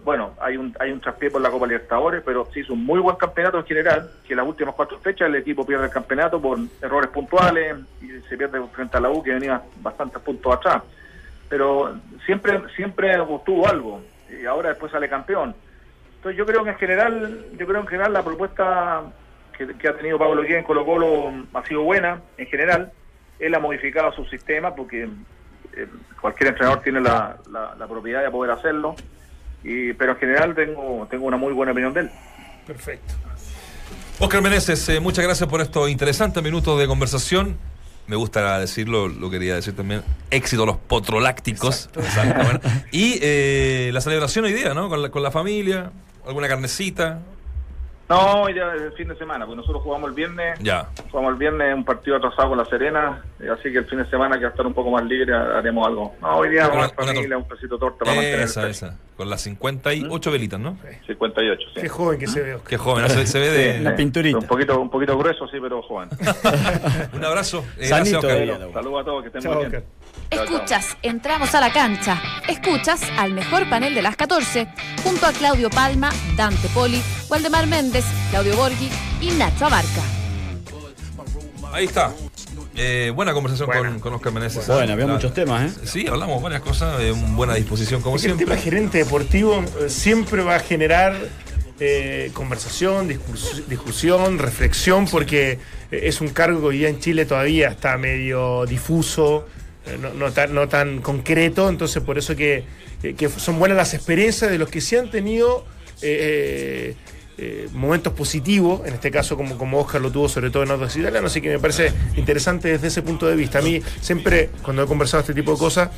bueno, hay un hay un traspié por la Copa Libertadores, pero se hizo un muy buen campeonato en general, que las últimas cuatro fechas el equipo pierde el campeonato por errores puntuales y se pierde frente a la U que venía bastantes puntos atrás. pero siempre siempre obtuvo algo y ahora después sale campeón. Entonces yo creo que en general, yo creo en general la propuesta que, ha tenido Pablo Guía en Colo Colo ha sido buena, en general. Él ha modificado su sistema porque eh, cualquier entrenador tiene la, la, propiedad de poder hacerlo, y, pero en general tengo, tengo una muy buena opinión de él. Perfecto. Oscar Meneses, eh, muchas gracias por estos interesantes minutos de conversación. Me gusta decirlo, lo quería decir también. Éxito los potrolácticos. Y eh, la celebración hoy día, ¿no? Con la, con la familia, alguna carnecita. No, hoy día es el fin de semana, porque nosotros jugamos el viernes. Ya. Jugamos el viernes un partido atrasado con la Serena, así que el fin de semana que va a estar un poco más libre haremos algo. No, hoy día vamos a familia, un pesito torta para Esa, esa. Con las 58 ¿Mm? velitas, ¿no? 58, sí. Qué joven que se ve. Qué joven, se, ve de... La pinturita. Un poquito, un poquito grueso, sí, pero joven. un abrazo. Eh, gracias, Saludos a todos, que estén muy bien. Escuchas, entramos a la cancha. Escuchas al mejor panel de las 14, junto a Claudio Palma, Dante Poli, Waldemar Méndez, Claudio Borghi y Nacho Abarca. Ahí está. Eh, buena conversación Con, con, Oscar Meneses. Bueno, había muchos temas, ¿eh? Sí, hablamos varias cosas, de buena disposición, como siempre. El tema gerente deportivo eh, siempre va a generar eh, conversación, discusión, reflexión, porque es un cargo que hoy día en Chile todavía está medio difuso, eh, no, tan, no tan concreto, entonces por eso que, son buenas las experiencias de los que sí han tenido eh, eh, momentos positivos, en este caso como, Oscar lo tuvo sobre todo en otros italianos, así que me parece interesante desde ese punto de vista. A mí siempre cuando he conversado este tipo de cosas,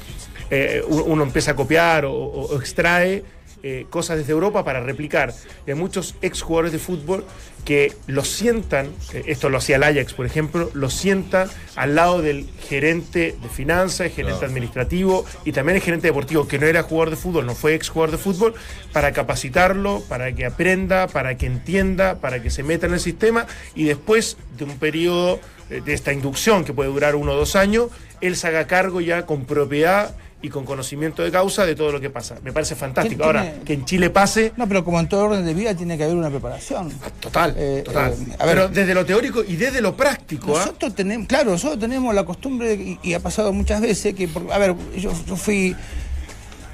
uno, empieza a copiar o extrae eh, cosas desde Europa para replicar. hay muchos exjugadores de fútbol que lo sientan, eh, esto lo hacía el Ajax, por ejemplo, lo sientan al lado del gerente de finanzas, gerente administrativo y también el gerente deportivo, que no era jugador de fútbol, no fue exjugador de fútbol, para capacitarlo, para que aprenda, para que entienda, para que se meta en el sistema y después de un periodo eh, de esta inducción que puede durar uno o dos años, él se haga cargo ya con propiedad y con conocimiento de causa de todo lo que pasa. Me parece fantástico. Ahora, que en Chile pase. No, pero como en todo orden de vida tiene que haber una preparación. Ah, total, eh, total. Eh, a ver, pero desde lo teórico y desde lo práctico. ¿ah? Nosotros tenemos, claro, nosotros tenemos la costumbre, y, ha pasado muchas veces, que, a ver, yo, yo fui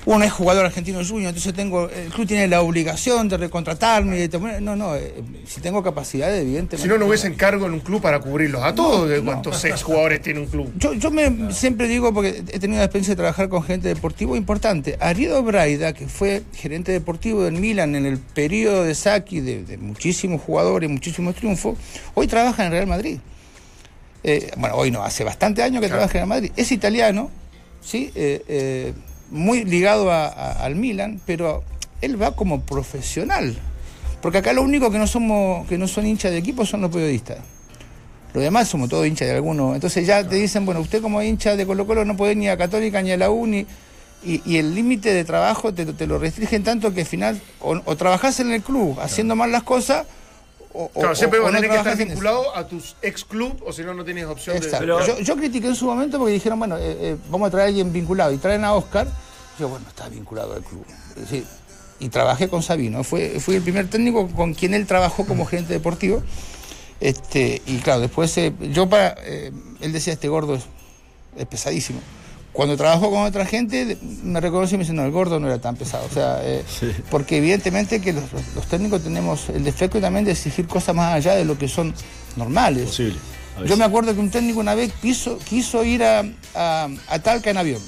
uno es jugador argentino junior, entonces tengo, el club tiene la obligación de recontratarme. no, no, eh, si tengo capacidad, evidentemente. Si no, no hubiese encargo en un club para cubrirlos a todos, de cuántos seis jugadores tiene un club. Yo, yo me siempre digo, porque he tenido la experiencia de trabajar con gente deportivo importante. Arido Braida, que fue gerente deportivo del Milan en el periodo de Saki, de, muchísimos jugadores, muchísimos triunfos, hoy trabaja en Real Madrid. Eh, bueno, hoy no, hace bastante años que trabaja en Real Madrid. Es italiano, ¿sí? Eh, muy ligado al Milan, pero él va como profesional. Porque acá lo único que no somos, que no son hinchas de equipo son los periodistas. Los demás somos todos hinchas de alguno. Entonces ya te dicen, bueno, usted como hincha de Colo Colo no puede ni a Católica ni a la UNI. Y, el límite de trabajo te, lo restringen tanto que al final o, o trabajás en el club haciendo mal las cosas o, claro, siempre vas a tener que estar vinculado a tus ex club o si no, no tienes opción de. Yo, yo, critiqué en su momento porque dijeron, bueno, eh, eh, vamos a traer a alguien vinculado y traen a Oscar. Yo, bueno, está vinculado al club. y trabajé con Sabino. Fue, fui el primer técnico con quien él trabajó como gerente deportivo. Este, y claro, después eh, yo para. él decía, este gordo es pesadísimo cuando trabajo con otra gente, me reconoce y me dice, no, el gordo no era tan pesado. O sea, eh, porque evidentemente que los, técnicos tenemos el defecto también de exigir cosas más allá de lo que son normales. Yo me acuerdo que un técnico una vez quiso, quiso ir a, a Talca en avión.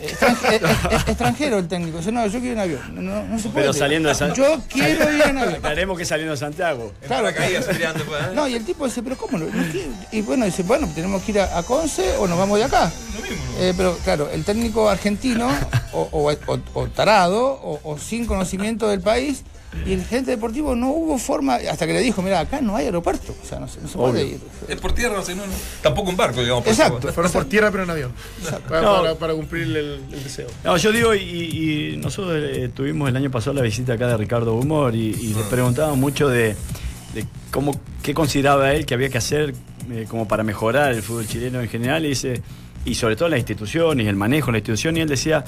Extranjero el técnico. Dice, no, yo quiero un avión. No, no se puede. Pero saliendo de Santiago. Yo quiero ir en avión. Aclaremos que saliendo de Santiago. Claro. Pues, ¿eh? No, y el tipo dice, pero ¿cómo? No, y bueno, dice, bueno, tenemos que ir a, Conce o nos vamos de acá. Eh, pero claro, el técnico argentino, o, o tarado, o sin conocimiento del país, y el gerente deportivo no hubo forma, hasta que le dijo, mira, acá no hay aeropuerto, o sea, no, se, puede ir. Es por tierra, no, no, tampoco un barco, digamos. Exacto. Fueron por tierra, pero en avión. Para, cumplir el, deseo. No, yo digo, y, nosotros eh, tuvimos el año pasado la visita acá de Ricardo Humor y, le ah. preguntábamos mucho de, cómo, qué consideraba él que había que hacer eh, como para mejorar el fútbol chileno en general, y dice, y sobre todo las instituciones, el manejo de la institución, y él decía,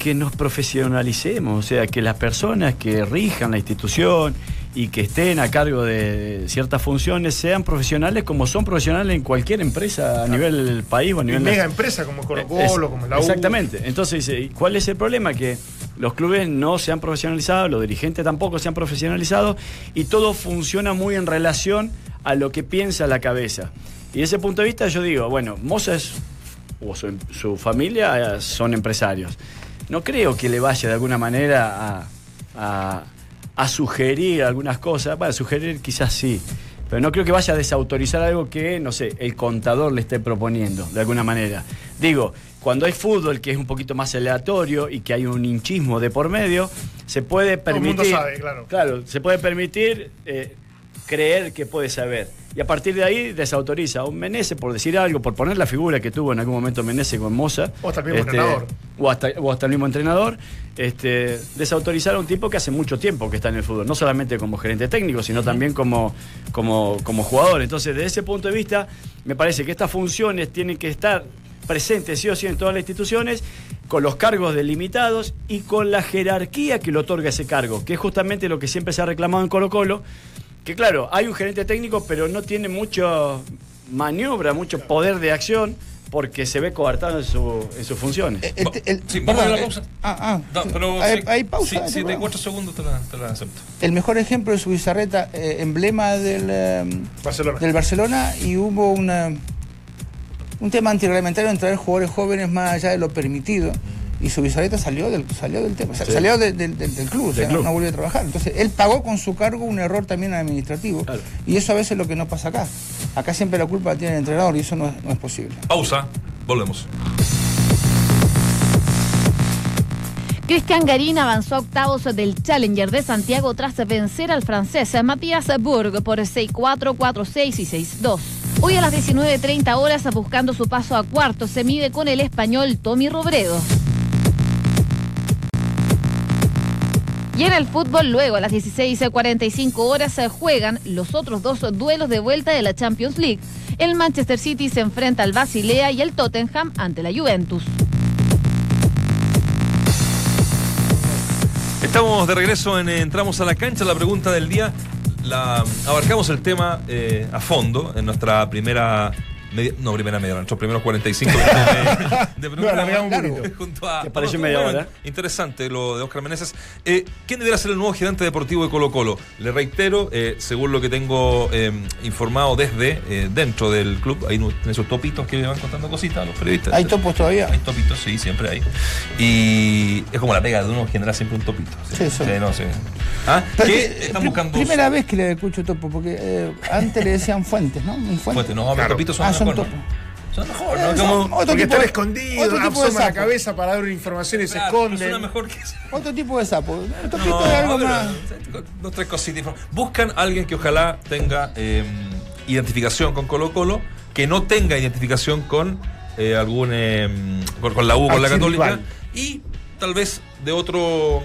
que nos profesionalicemos, o sea, que las personas que rijan la institución y que estén a cargo de ciertas funciones sean profesionales como son profesionales en cualquier empresa a nivel país o a Y nivel mega nacional. empresa como Colo Es- Colo, como la U. Exactamente. Entonces, ¿y ¿cuál es el problema? Que los clubes no se han profesionalizado, los dirigentes tampoco se han profesionalizado y todo funciona muy en relación a lo que piensa la cabeza. Y desde ese punto de vista yo digo, bueno, Moza es, o su, su familia eh, son empresarios. No creo que le vaya de alguna manera a, a- a sugerir algunas cosas. Bueno, sugerir quizás sí, pero no creo que vaya a desautorizar algo que, no sé, el contador le esté proponiendo, de alguna manera. Digo, cuando hay fútbol que es un poquito más aleatorio y que hay un hinchismo de por medio, se puede Todo el permitir. mundo sabe, claro. Claro, se puede permitir eh, creer que puede saber. Y a partir de ahí desautoriza a un Menese, por decir algo, por poner la figura que tuvo en algún momento Menese con Moza. O hasta el mismo entrenador. O hasta, o hasta el mismo entrenador. Este, desautorizar a un tipo que hace mucho tiempo que está en el fútbol. No solamente como gerente técnico, sino también como, como, como jugador. Entonces, desde ese punto de vista, me parece que estas funciones tienen que estar presentes sí o sí en todas las instituciones, con los cargos delimitados y con la jerarquía que le otorga ese cargo, que es justamente lo que siempre se ha reclamado en Colo Colo, que claro, hay un gerente técnico, pero no tiene mucho maniobra, mucho poder de acción, porque se ve coartado en, su- en sus funciones. Eh, el- el- Sí, vamos a perdón, la eh, pausa. ah, ah, No, pero hay, pausa. este de programa. cuatro segundos te la, te la acepto. El mejor ejemplo es su bizarreta, eh, emblema del, eh, Barcelona. del Barcelona y hubo una, un tema antirreglamentario en traer jugadores jóvenes más allá de lo permitido y su bizarreta salió del, salió del tema, salió del- club, o sea, Del club. no volvió a trabajar. Entonces él pagó con su cargo un error también administrativo Claro. y eso a veces es lo que no pasa acá. Acá siempre la culpa la tiene el entrenador y eso no es- no es posible. Pausa, volvemos. Cristian Garín avanzó a octavos del Challenger de Santiago tras vencer al francés Matías Burg por 6-4, 4-6 y 6-2. Hoy a las 19.30 horas, buscando su paso a cuartos, se mide con el español Tommy Robredo. Y en el fútbol, luego a las 16.45 horas se juegan los otros dos duelos de vuelta de la Champions League. El Manchester City se enfrenta al Basilea y el Tottenham ante la Juventus. Estamos de regreso en Entramos a la cancha. La pregunta del día, la abarcamos el tema eh, a fondo en nuestra primera. Media- no, primera media, hora, nuestros primeros 45 minutos de, de programa. poquito. Junto a- ¿Te pareció no, media hora? Interesante lo de Oscar Meneses. Eh, ¿Quién debería ser el nuevo gerente deportivo de Colo Colo? Le reitero, eh, según lo que tengo eh, informado desde eh, dentro del club, hay esos topitos que van contando cositas a los periodistas. ¿Hay topos todavía? Hay topitos, sí, siempre hay. Y es como la pega de uno generar siempre un topito. Sí, eso. no sé. ¿Ah? ¿Qué que, están buscando? Primera vez que le escucho topo, porque eh, antes le decían fuentes, ¿no? Mi fuente. No, pero topitos son Ah, son mejor. Son mejor, Eh, ¿no? Como, otro Porque tipo están de- escondidos, otro tipo de la sapo. cabeza para dar una información y se esconden. mejor que Otro tipo de sapo. Topito No, de algo más. Dos, tres cositas. Buscan a alguien que ojalá tenga eh, identificación con Colo Colo, que no tenga identificación con eh, algún eh, con, con la U, con la. Católica, y tal vez de otro eh,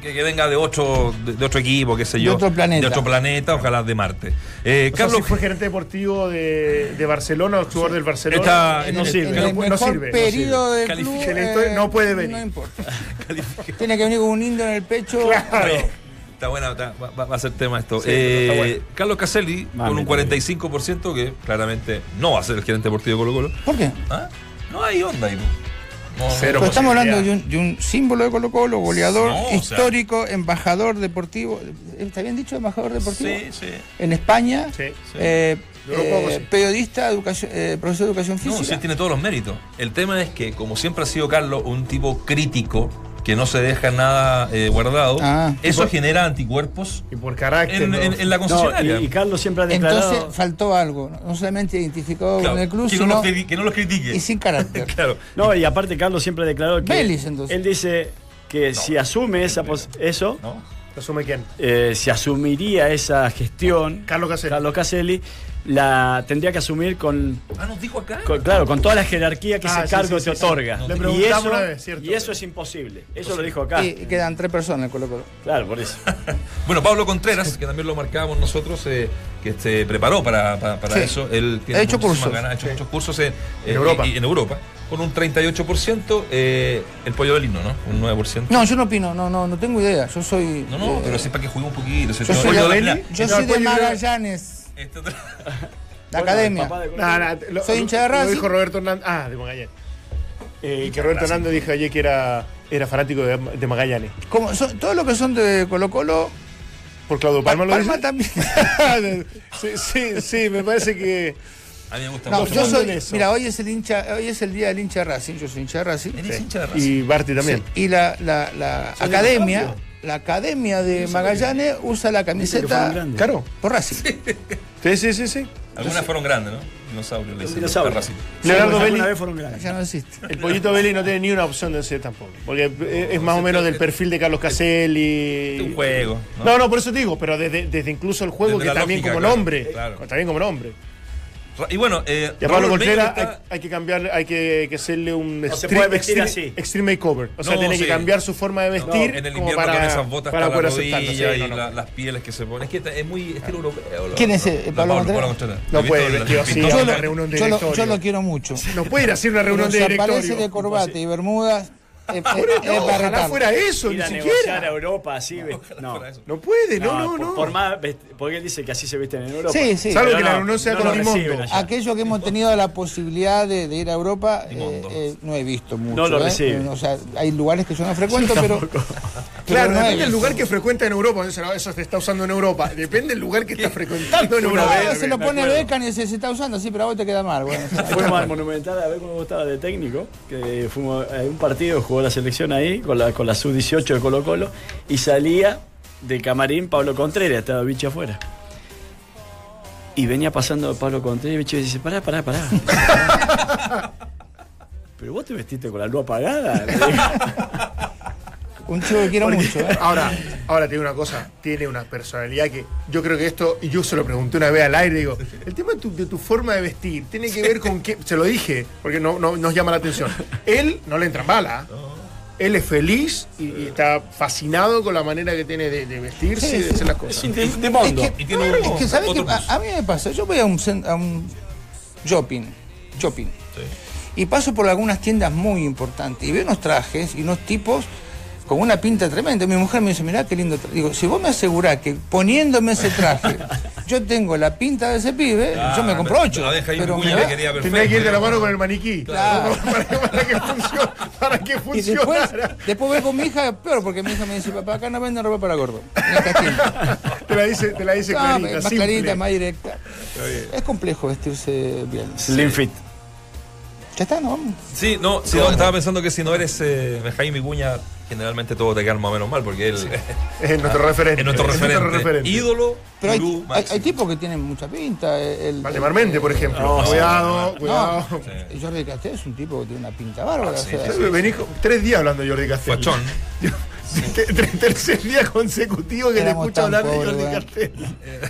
que, que venga de otro de, de otro equipo, qué sé De yo, otro planeta. de otro planeta, ojalá de Marte. Eh, O sea, Carlos si fue gerente deportivo de, de Barcelona o jugador del Barcelona. Está- eh, no eh, sirve. eh, En el no mejor sirve, no sirve. club, eh, no puede venir. No importa. Tiene que venir con un indio en el pecho. Claro. Está buena, está- va, va- a ser tema esto. Sí, Eh, bueno. Carlos Caselli, Mami, con un 45%, que claramente no va a ser el gerente deportivo de Colo Colo. ¿Por qué? ¿Ah? No hay onda ahí. No, Cero. Pero estamos hablando de un, de un símbolo de Colo Colo, goleador, No, o sea- histórico, embajador deportivo. ¿Está bien dicho embajador deportivo? Sí, sí. En España, Sí. eh, eh, periodista, educación, eh, profesor de educación No, física. sí, tiene todos los méritos. El tema es que, como siempre ha sido Carlos, un tipo crítico, que no se deja nada eh, guardado, Ah. eso por- genera anticuerpos Y por carácter. en, ¿no? en- en la No, concesionaria. y, y Carlos siempre ha declarado. Entonces faltó algo, no solamente identificado Claro, con el club, que, no sino lo criti- que no critique. y sin carácter. claro. No, y aparte Carlos siempre ha declarado que Vélez, entonces. él dice que si asume esa pos- eso, ¿No? ¿Asume quién? eh, si asumiría esa gestión Carlos Caselli. Carlos Caselli, la tendría que asumir con, Ah, nos dijo acá. con- claro, con toda la jerarquía que Ah, ese sí, cargo sí, te sí, otorga. No, y, eso, una vez, ¿cierto? y eso es imposible. Eso lo dijo acá. Y, y quedan tres personas en el Colo Colo. Claro, por eso. Bueno, Pablo Contreras, que también lo marcábamos nosotros, eh, que se preparó para, para, para Sí. eso. Él tiene Ha hecho cursos. ganas, ha hecho muchos cursos en, En Europa. y- y en Europa. Con un 38%, eh, el pollo del himno, ¿no? Un 9%. No, yo no opino, no, no, no tengo idea. Yo soy. No, no, eh, pero sí para que juegue un poquito. Yo soy de- Yo soy Magallanes, este- la Bueno, academia. de Nah, nah, lo- Soy hincha de Lo Racing. dijo Roberto Hernández. Ah, de Magallanes. Eh, que Roberto Hernández dijo ayer que era, era fanático de, de Magallanes. Como son, todo lo que son de Colo Colo, Por Claudio Palma lo Palma dice. también. sí, sí, sí, me parece que. A mí me gusta No, mucho. yo soy, mira, hoy es el hincha, hoy es el día del hincha de Racing, yo soy hincha de Racing. Eres hincha de Racing. Y Barty también. Sí, Y la, la, la academia, cambio. La academia de Magallanes usa la camiseta. Claro. por Racing. Sí, sí, sí, sí. Algunas fueron grandes, ¿no? Dinosaurios. le dicen, dinosaurio. Leonardo Belli. fueron grandes. Ya no existe. El pollito Belli no tiene ni una opción de ser tampoco. Porque es- más o menos del perfil de Carlos Caselli. Un juego. ¿no? No, no, por eso te digo, pero desde, desde incluso el juego Desde que también lógica, como claro, nombre. claro. También como nombre. Y bueno, eh, Y a Pablo Contreras hay, está- hay que cambiar, hay que, que hacerle un No se puede vestir extreme, así. extreme makeover. O sea, No, tiene sí. que cambiar su forma de vestir en el como invierno para, tiene esas botas para poder la aceptarlo. rodilla sí, y no, no. la- las pieles que se ponen. Es que es muy estilo europeo. lo- ¿Quién es, eh, lo- Pablo Pablo Contreras? No ¿Lo has puede La así a de una la- reunión de directorio. yo lo quiero mucho. No puede ir a hacer una reunión de aparece directorio. de corbata y bermudas, es, No, es para ojalá fuera eso, Ir ni a negociar a siquiera. Europa así. ve- No. puede, no, no, no. por más, porque él dice que así se visten en Europa. Sí, sí. Salvo que la sea con Limondo. reciben allá. Aquello que hemos tenido la posibilidad de, de ir a Europa, eh, eh, no he visto mucho. No lo ¿eh? reciben. O sea, hay lugares que yo no frecuento, pero. Claro, pero no he depende del lugar que frecuenta en Europa. Eso, se está usando en Europa. Depende del lugar que está frecuentando en Europa. vez- se lo pone. Becan y se, se está usando así, pero a vos te queda mal. Bueno, Fuimos al Monumental a ver cómo estaba de técnico, que fuimos a un partido, jugó la selección ahí con la, con la sub-18 de Colo Colo y salía del camarín Pablo Contreras, estaba bicho afuera. Y venía pasando Pablo Contreras y bicho dice, pará, pará, pará. Pero vos te vestiste con la luz apagada. Un chico que quiero mucho. ¿eh? Ahora, ahora te digo una cosa, tiene una personalidad que yo creo que esto, y yo se lo pregunté una vez al aire, digo, el tema de tu, de tu forma de vestir tiene que ver con qué, se lo dije, porque no, no nos llama la atención. Él no le entra en bala, él es feliz y, y está fascinado con la manera que tiene de, de vestirse y de hacer las cosas. de, de Es mundo. que, Y tiene es un- que, ¿sabes qué? A, mí me pasa, yo voy a un, cen- a un shopping, shopping, y paso por algunas tiendas muy importantes y veo unos trajes y unos tipos con una pinta tremenda. Mi mujer me dice, mirá qué lindo traje. Digo, si vos me asegurás que poniéndome ese traje yo tengo la pinta de ese pibe, yo me compro ocho. La deja ahí pero me que quería perfecto. Tendría que ir de la mano con el maniquí. Claro. Para, para que funcione, para que Y después, funcionara. después voy con mi hija, peor, porque mi hija me dice, papá, acá no venden ropa para gordo. Te la dice, te la dice No, clarita, más simple. clarita, más directa. Es complejo vestirse bien. Slim fit. Ya está, ¿no? Sí, no, sí, no, estaba pensando que si no eres eh, Jaime Vicuña, generalmente todo te queda más o menos mal, porque él Es nuestro referente. es nuestro es referente. Ídolo, Pero hay, hay- tipos que tienen mucha pinta. El, Valdemar Mente, por ejemplo. No, cuidado, No, cuidado. Jordi Castel es un tipo que tiene una pinta bárbara. o sea, Venís tres días hablando de Jordi Castell. Fachón. Te- te- Tercer día consecutivo que te Éramos escucho tan hablar de Jordi. Castell.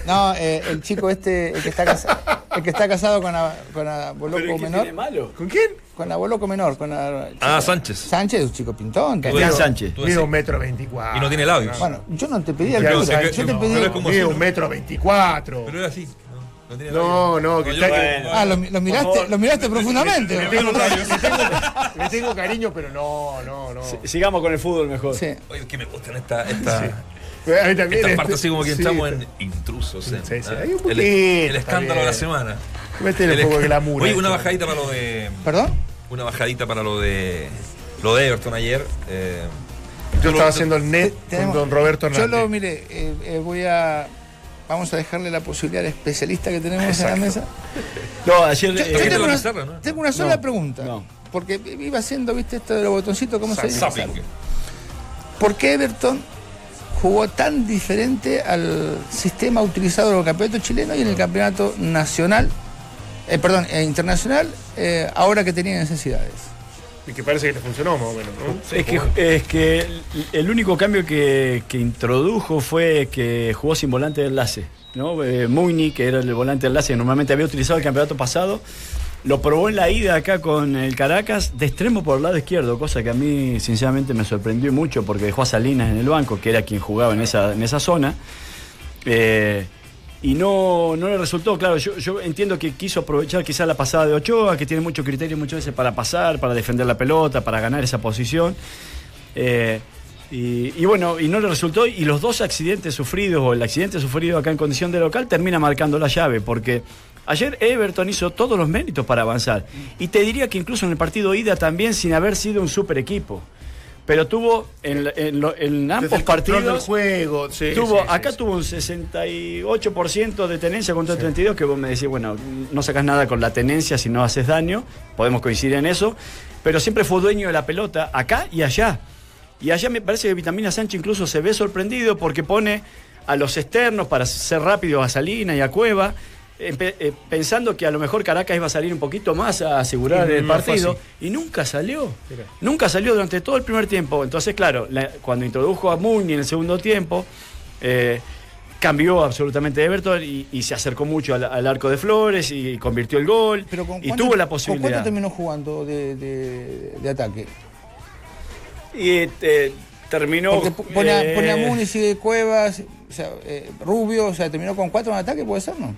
No, eh, el chico este, el que está, casa- el que está casado con la, con la ¿Pero Boloco ¿y qué menor. tiene malo? ¿Con quién? Con la Boloco menor, con la. Ah, Sánchez. Sánchez es un chico pintón. Sánchez. Mide un metro veinticuatro. Y no tiene labios. Bueno, yo no te pedí altura, yo te pedí. Mide un metro veinticuatro. Pero era así. No, no tiene No, que yo- está Bueno. Ah, lo, lo miraste, lo miraste profundamente. Le tengo, cariño, pero no, no, no. Si- Sigamos con el fútbol mejor. Sí. Oye, que me gustan esta, esta, A mí también. esta este- parte así como que sí, entramos en intrusos. eh. Sí, sí, Ah, hay un el, poquito, el está escándalo de la semana. Métele un El poco de glamour. Oye, una bajadita para lo de. ¿Perdón? Una bajadita para lo de. Lo de Everton ayer. eh, Yo estaba haciendo el net Tenemos- con don Roberto Yo Hernández. lo, mire, eh, eh, voy a. Vamos a dejarle la posibilidad al especialista que tenemos Exacto. en la mesa. No, ayer. Yo, eh, yo tengo, una, ¿no? tengo una sola No, pregunta. no. Porque iba haciendo, viste, esto de los botoncitos, ¿cómo se dice? Zapping. ¿Por qué Everton jugó tan diferente al sistema utilizado en el campeonato chileno y en el campeonato nacional, eh, perdón, eh, internacional, eh, ahora que tenía necesidades? Y que parece que le funcionó más o menos, ¿no? Es que, es que el- único cambio que, que introdujo fue que jugó sin volante de enlace. ¿no? Eh, que era el volante de enlace que normalmente había utilizado el campeonato pasado, lo probó en la ida acá con el Caracas de extremo por el lado izquierdo, cosa que a mí sinceramente me sorprendió mucho porque dejó a Salinas en el banco, que era quien jugaba en esa, en esa zona. Eh, y no, no le resultó, claro, yo, yo entiendo que quiso aprovechar quizá la pasada de Ochoa, que tiene mucho criterio muchas veces para pasar, para defender la pelota, para ganar esa posición. Eh, y, y bueno, y no le resultó, y los dos accidentes sufridos, o el accidente sufrido acá en condición de local, termina marcando la llave, porque ayer Everton hizo todos los méritos para avanzar. Y te diría que incluso en el partido ida también sin haber sido un super equipo. Pero tuvo en, en lo- en ambos el control del partidos juego, sí, tuvo, sí, acá sí. tuvo un 68% de tenencia contra el 32, que vos me decís, bueno, no sacas nada con la tenencia si no haces daño, podemos coincidir en eso, pero siempre fue dueño de la pelota acá y allá. Y allá me parece que Vitamina Sánchez incluso se ve sorprendido porque pone a los externos para ser rápido a Salina y a Cueva, eh, pensando que a lo mejor Caracas iba a salir un poquito más a asegurar Y el no partido, y nunca salió. Mira. Nunca salió durante todo el primer tiempo. Entonces, claro, la- cuando introdujo a Mugni en el segundo tiempo, eh, cambió absolutamente Everton y, y se acercó mucho al, al arco de Flores y convirtió el gol Pero con y cuánto- tuvo la ¿Con posibilidad. cuánto terminó jugando de, de- de ataque? Y eh, terminó. Porque pone, a- eh, pone a Muni, sigue Cuevas, o sea, eh, Rubio, o sea, terminó con cuatro en ataque, puede ser, ¿no?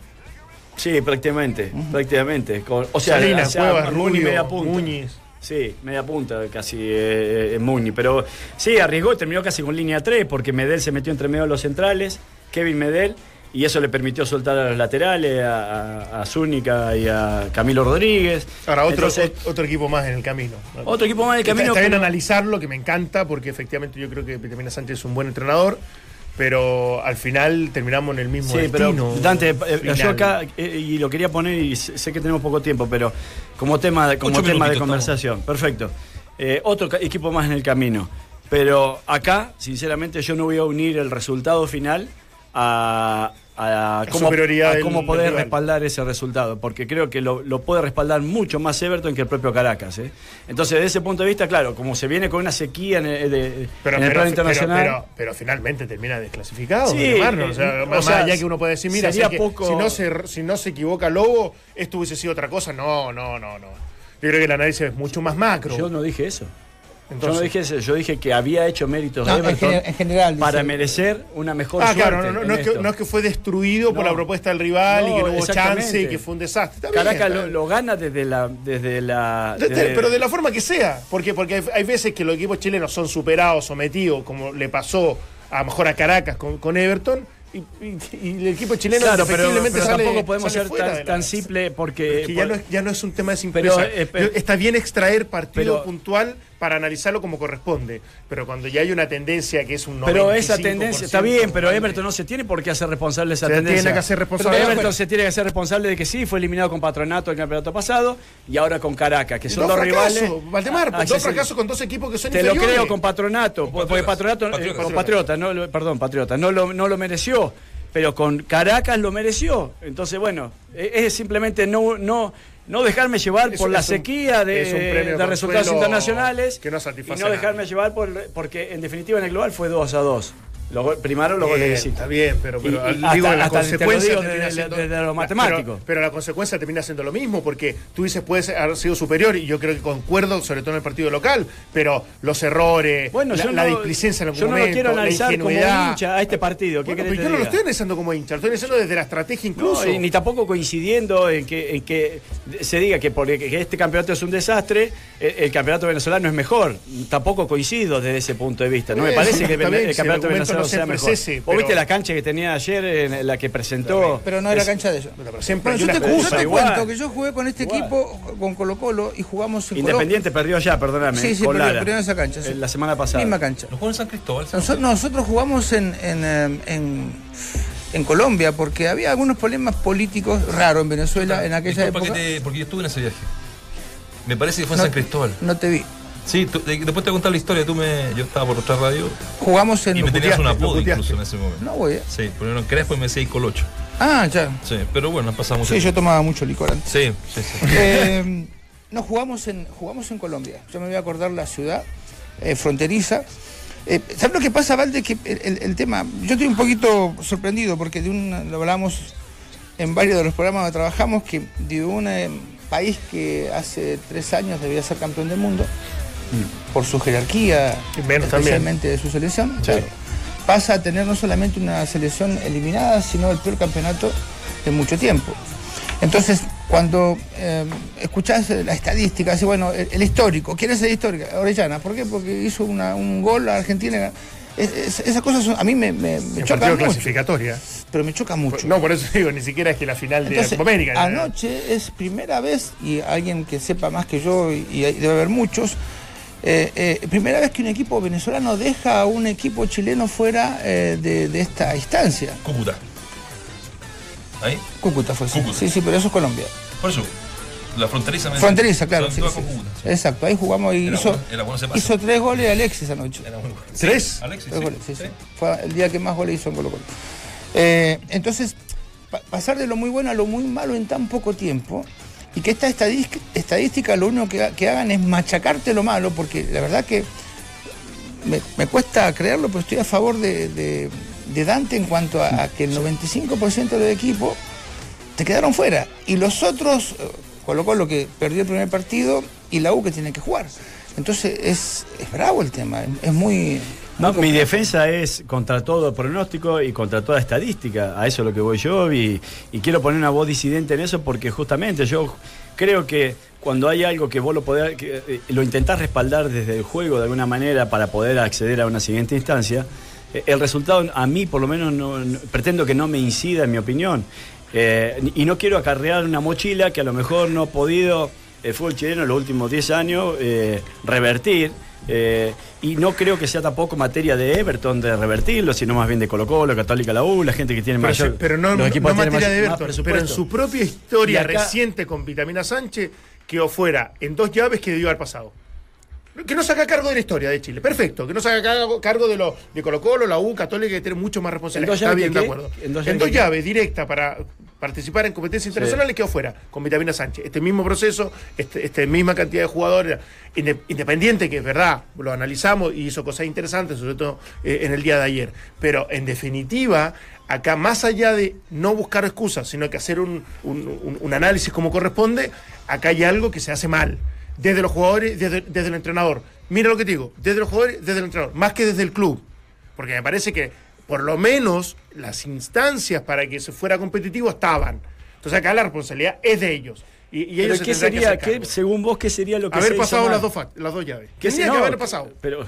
Sí, prácticamente, prácticamente. Con- o sea, Salinas, Cuevas, Rubio, media punta. Muñiz. Sí, media punta casi eh, eh, Mugni. Pero sí, arriesgó y terminó casi con línea 3 porque Medel se metió entre medio de los centrales, Kevin Medel, y eso le permitió soltar a los laterales, a, a, a Zúñiga y a Camilo Rodríguez. Ahora, otro, Entonces, otro equipo más en el camino. otro equipo más del Está- camino. Está, bien pero- analizarlo, que me encanta, porque efectivamente yo creo que Vitamina Sánchez es un buen entrenador, pero al final terminamos en el mismo Sí, pero destino. Dante, eh, yo acá, eh, y lo quería poner, y sé que tenemos poco tiempo, pero como tema de, como Ocho tema de conversación, perfecto. Eh, otro equipo más en el camino. Pero acá, sinceramente, yo no voy a unir el resultado final a, a cómo, a cómo poder respaldar ese resultado, porque creo que lo, lo puede respaldar mucho más Everton que el propio Caracas. ¿eh? Entonces, desde ese punto de vista, claro, como se viene con una sequía en el, de- Pero, en el pero, plano internacional. pero, pero- pero finalmente termina desclasificado. Sí, de o sea, eh, más o sea, allá que uno puede decir, mira, si, poco- si, no se, si no se equivoca Lobo, esto hubiese sido otra cosa. No, no, no, no. Yo creo que el análisis es mucho más macro. Yo no dije eso. Entonces- yo no dije eso, yo dije que había hecho méritos No, Everton en general, para dice. merecer una mejor Ah, suerte. claro, no, no, es que, no es que fue destruido por la propuesta del rival y que no hubo chance y que fue un desastre. Caracas lo, gana desde la desde la desde- pero de la forma que sea, porque, porque hay- hay veces que los equipos chilenos son superados, sometidos, como le pasó a lo mejor a Caracas con, con Everton, y, y- y el equipo chileno Claro, pero, indefectiblemente pero sale- tampoco podemos sale ser tan, simple porque Es que ya no, es, ya no es un tema de Pero, simpleza. eh, pero- Está bien extraer partido pero- puntual para analizarlo como corresponde, pero cuando ya hay una tendencia que es un 95%, pero esa tendencia está bien, pero. Everton no se tiene por qué hacer responsable de esa Se tendencia. tiene que hacer responsable. Pero Everton se tiene que hacer responsable de que sí, fue eliminado con Patronato el campeonato pasado y ahora con Caracas, que son dos rivales. Valdemar, Ah, dos fracasos con dos equipos que son Te lo creo con Patronato, porque Patriotas. Patronato, eh, Patriotas. con Patriota, no, lo- perdón, Patriota, no lo, no lo mereció, pero con Caracas lo mereció. Entonces, bueno, eh, es simplemente no, no, no dejarme llevar Es- por la es sequía de, un de resultados internacionales que no y no dejarme llevar por, porque en definitiva en el global fue 2 a 2. Los primaron los goles de visita. Está bien, pero, pero Y- y digo hasta- la hasta te lo consecuencia digo siendo- desde lo matemático. Pero, la consecuencia termina siendo lo mismo, porque tú dices puedes haber sido superior, y yo creo que concuerdo, sobre todo en el partido local, pero los errores, Bueno, la, yo la no, displicencia en algún yo no lo quiero la analizar como hincha a este partido. ¿Qué Bueno, pero yo no lo estoy analizando como hincha, lo estoy analizando desde la estrategia incluso. No, y ni tampoco coincidiendo en que, en que se diga que porque que este campeonato es un desastre, el, el campeonato venezolano es mejor. Tampoco coincido desde ese punto de vista. No me parece que el, si campeonato venezolano no sea siempre mejor. es ese, ¿Vos viste la cancha que tenía ayer en la que presentó? Pero no era Es- cancha de ellos. Pero siempre Bueno, yo te, una yo excusa te igual. cuento que yo jugué con este Igual. equipo, con Colo Colo, y jugamos en Independiente perdió allá, perdóname. Sí, sí, con perdió- Lara. perdió en esa cancha, sí. La semana Colo, pasada. misma cancha. ¿No juega en San Cristóbal? Nosotros, nosotros jugamos en, en, eh, en, en Colombia porque había algunos problemas políticos raros en Venezuela en aquella Disculpa época. que te- porque yo estuve en ese viaje. Me parece que fue en No- San Cristóbal. No te vi. Sí, tú- de- después te voy contar la historia. Tú me, yo estaba por otra radio Jugamos en. y me tenías un apodo incluso en ese momento. No, güey. Sí, primero en Crespo y me decía Colocho. Ah, ya. Sí, pero bueno, pasamos. Sí, yo tomaba mucho licor antes. Sí, sí, sí. Eh, No, jugamos en, jugamos en Colombia. Yo me voy a acordar la ciudad eh, fronteriza. Eh, ¿Sabes lo que pasa, Valde? Que el, el- tema, yo estoy un poquito sorprendido porque de un, lo hablamos en varios de los programas donde trabajamos, que de un eh, país que hace tres años debía ser campeón del mundo, por su jerarquía, también. especialmente de su selección, claro, pasa a tener no solamente una selección eliminada, sino el peor campeonato de mucho tiempo. Entonces, cuando eh, escuchás la estadística, así, bueno, el, el histórico, ¿quién es el histórico? Orellana, ¿por qué? Porque hizo una- un gol a Argentina. Es- es- esas cosas son- a mí me, me, me chocan mucho, clasificatoria. pero me choca mucho. No, por eso digo, ni siquiera es que la final de la Copa América. anoche es primera vez, y alguien que sepa más que yo, y, debe haber muchos, eh, eh, primera vez que un equipo venezolano deja a un equipo chileno fuera eh, de, de esta instancia. Cúcuta. ¿Ahí? Cúcuta fue, sí. Cúcuta. Sí, sí, pero eso es Colombia. Por eso. La fronteriza. me- Fronteriza, claro. Son sí, todas sí. con Cúcuta, sí. Exacto, ahí jugamos y Era hizo, bueno, era bueno ese pase. hizo tres goles Alexis anoche. Era muy bueno. ¿Tres? Alexis, Tres goles, sí. Fue el día que más goles hizo en Colo Colo. Entonces, pa- pasar de lo muy bueno a lo muy malo en tan poco tiempo y que esta estadística, lo único que, que hagan es machacarte lo malo, porque la verdad que me, me cuesta creerlo, pero estoy a favor de, de- de Dante en cuanto a, a que el 95% de los equipos te quedaron fuera. Y los otros, eh, Colo Colo que perdió el primer partido y la U que tiene que jugar. Entonces es, es bravo el tema, es, es muy... No, mi defensa es contra todo pronóstico y contra toda estadística. A eso es lo que voy yo y, y quiero poner una voz disidente en eso porque justamente yo creo que cuando hay algo que vos lo podés, que, eh, lo intentás respaldar desde el juego de alguna manera para poder acceder a una siguiente instancia, eh, el resultado a mí por lo menos no- no- pretendo que no me incida en mi opinión. Eh, y no quiero acarrear una mochila que a lo mejor no ha podido el fútbol chileno en los últimos 10 años eh, revertir. eh, y no creo que sea tampoco materia de Everton de revertirlo, sino más bien de Colo Colo, Católica la U, la gente que tiene Pero, mayor. se- pero no, no materia de más Everton, pero en su propia historia acá- reciente con Vitamina Sánchez quedó fuera en dos llaves que debió haber pasado. Que no saca cargo de la historia de Chile, perfecto. Que no saca cargo, cargo de lo de Colo Colo, la U, Católica, que tiene mucho más responsabilidad. ¿En dos Está bien, de acuerdo. ¿En dos En llaves dos directa para participar en competencias internacionales quedó fuera con Vitamina Sánchez. Este mismo proceso, este, este misma cantidad de jugadores, inde- independiente, que es verdad, lo analizamos y hizo cosas interesantes, sobre todo eh, en el día de ayer. Pero en definitiva, acá más allá de no buscar excusas, sino que hacer un, un- un- un análisis como corresponde, acá hay algo que se hace mal. Desde los jugadores, desde, el entrenador. Mira lo que te digo, desde los jugadores, desde el entrenador, más que desde el club. Porque me parece que por lo menos las instancias para que se fuera competitivo estaban. Entonces acá la responsabilidad es de ellos. Y, y ellos ¿qué que sería, qué, según vos, qué sería lo que Haber se pasado las dos, las dos llaves. ¿Qué Tendría que haber pasado. Pero,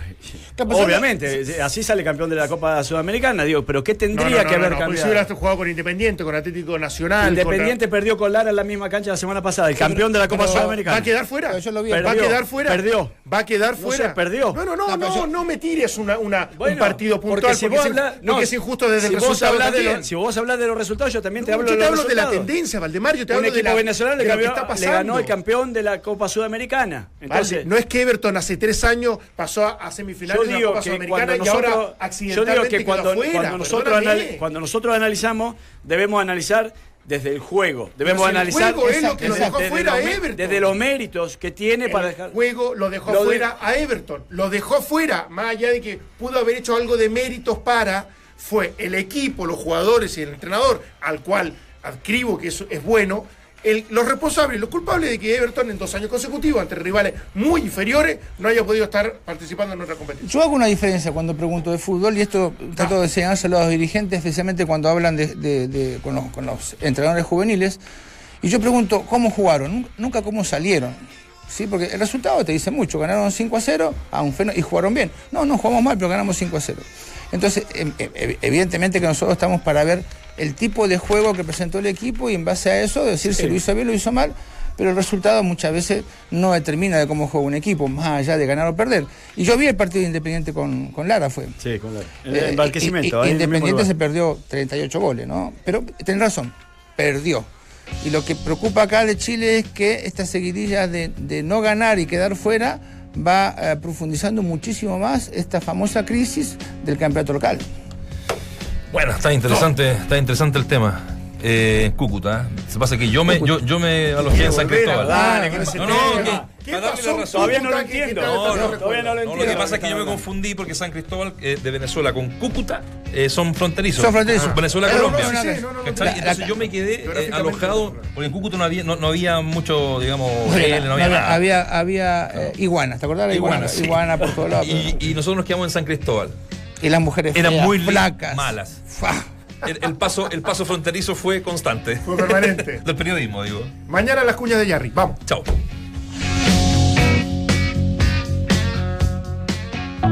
obviamente, así sale campeón de la Copa Sudamericana, digo, pero ¿qué tendría no, no, que haber no, no, porque Si cambiado? hubieras jugado con Independiente, con Atlético Nacional. Independiente perdió con Lara en la misma cancha la semana pasada, el campeón de la Copa contra- ¿Va Sudamericana. a quedar fuera? Yo lo vi. ¿Va a Perdió, quedar fuera? perdió. ¿Va a quedar No fuera? sé, perdió. No, no, no, No, no, yo- me tires una, una, un partido porque puntual. si porque vos es, hablas- porque es injusto desde si el vos resultado hablas de lo- si vos hablas de los resultados, yo también te hablo yo de te los hablo de la resultados. tendencia, Valdemar. Yo te Un hablo de, la, venezolano está le ganó el campeón de la Copa Sudamericana. Entonces, Vale, no es que Everton hace tres años pasó a, semifinales de la Copa Sudamericana cuando y ahora nosotros, yo accidentalmente digo que cuando, nosotros cuando nosotros analizamos debemos analizar desde el juego, debemos el analizar juego es lo Exacto, que lo desde- dejó desde fuera los a me- Everton. desde los méritos que tiene para el dejar juego lo dejó Lo de- fuera a Everton. Lo dejó fuera, más allá de que pudo haber hecho algo de méritos para, fue el equipo, los jugadores y el entrenador, al cual adscribo que eso es bueno, los responsables, los culpables de que Everton en dos años consecutivos, ante rivales muy inferiores, no haya podido estar participando en nuestra competencia. Yo hago una diferencia cuando pregunto de fútbol y esto trato de enseñárselo a los dirigentes, especialmente cuando hablan de, con, los, con los entrenadores juveniles. Y yo pregunto cómo jugaron, Nun- nunca cómo salieron. ¿Sí? Porque el resultado te dice mucho. Ganaron 5 a 0 a un feno- y jugaron bien. No, no jugamos mal, pero ganamos 5 a 0. Entonces, em- em- evidentemente que nosotros estamos para ver el tipo de juego que presentó el equipo y en base a eso decir si lo hizo bien o lo hizo mal. Pero el resultado muchas veces no determina de cómo juega un equipo, más allá de ganar o perder. Y yo vi el partido de Independiente con, con Lara, fue. Sí, con la- en Eh, en mismo Independiente se perdió 38 goles, ¿no? Pero tenés razón, perdió. Y lo que preocupa acá de Chile es que esta seguidilla de, de no ganar y quedar fuera va eh, profundizando muchísimo más esta famosa crisis del campeonato local. Bueno, está interesante, está interesante el tema. Eh, Cúcuta. Se pasa que yo me, yo, yo me alojé en San Cristóbal. No, no, que- ¿Qué para darle pasó? la razón. Todavía no lo Cúcuta, ¿qué- qué entiendo. tal? No, no, todavía no lo no, lo entiendo. que pasa es que yo me confundí porque San Cristóbal eh, de Venezuela con Cúcuta eh, son fronterizos. Son fronterizos. Venezuela, Eh, Colombia. no, no, sí, no, no, no, ¿Cachai? la- la- Entonces yo me quedé eh, alojado porque en Cúcuta no había, no, no había mucho, digamos, había, no había nada. había, había, eh, iguanas, ¿te acordás? Iguanas, sí. Iguana por todos lados. Y, y nosotros nos quedamos en San Cristóbal. Y las mujeres Eran feas, muy flacas. malas. El, el paso, el paso fronterizo fue constante. Fue permanente. Del periodismo, digo. Mañana las cuñas de Yarri. Vamos. Chao.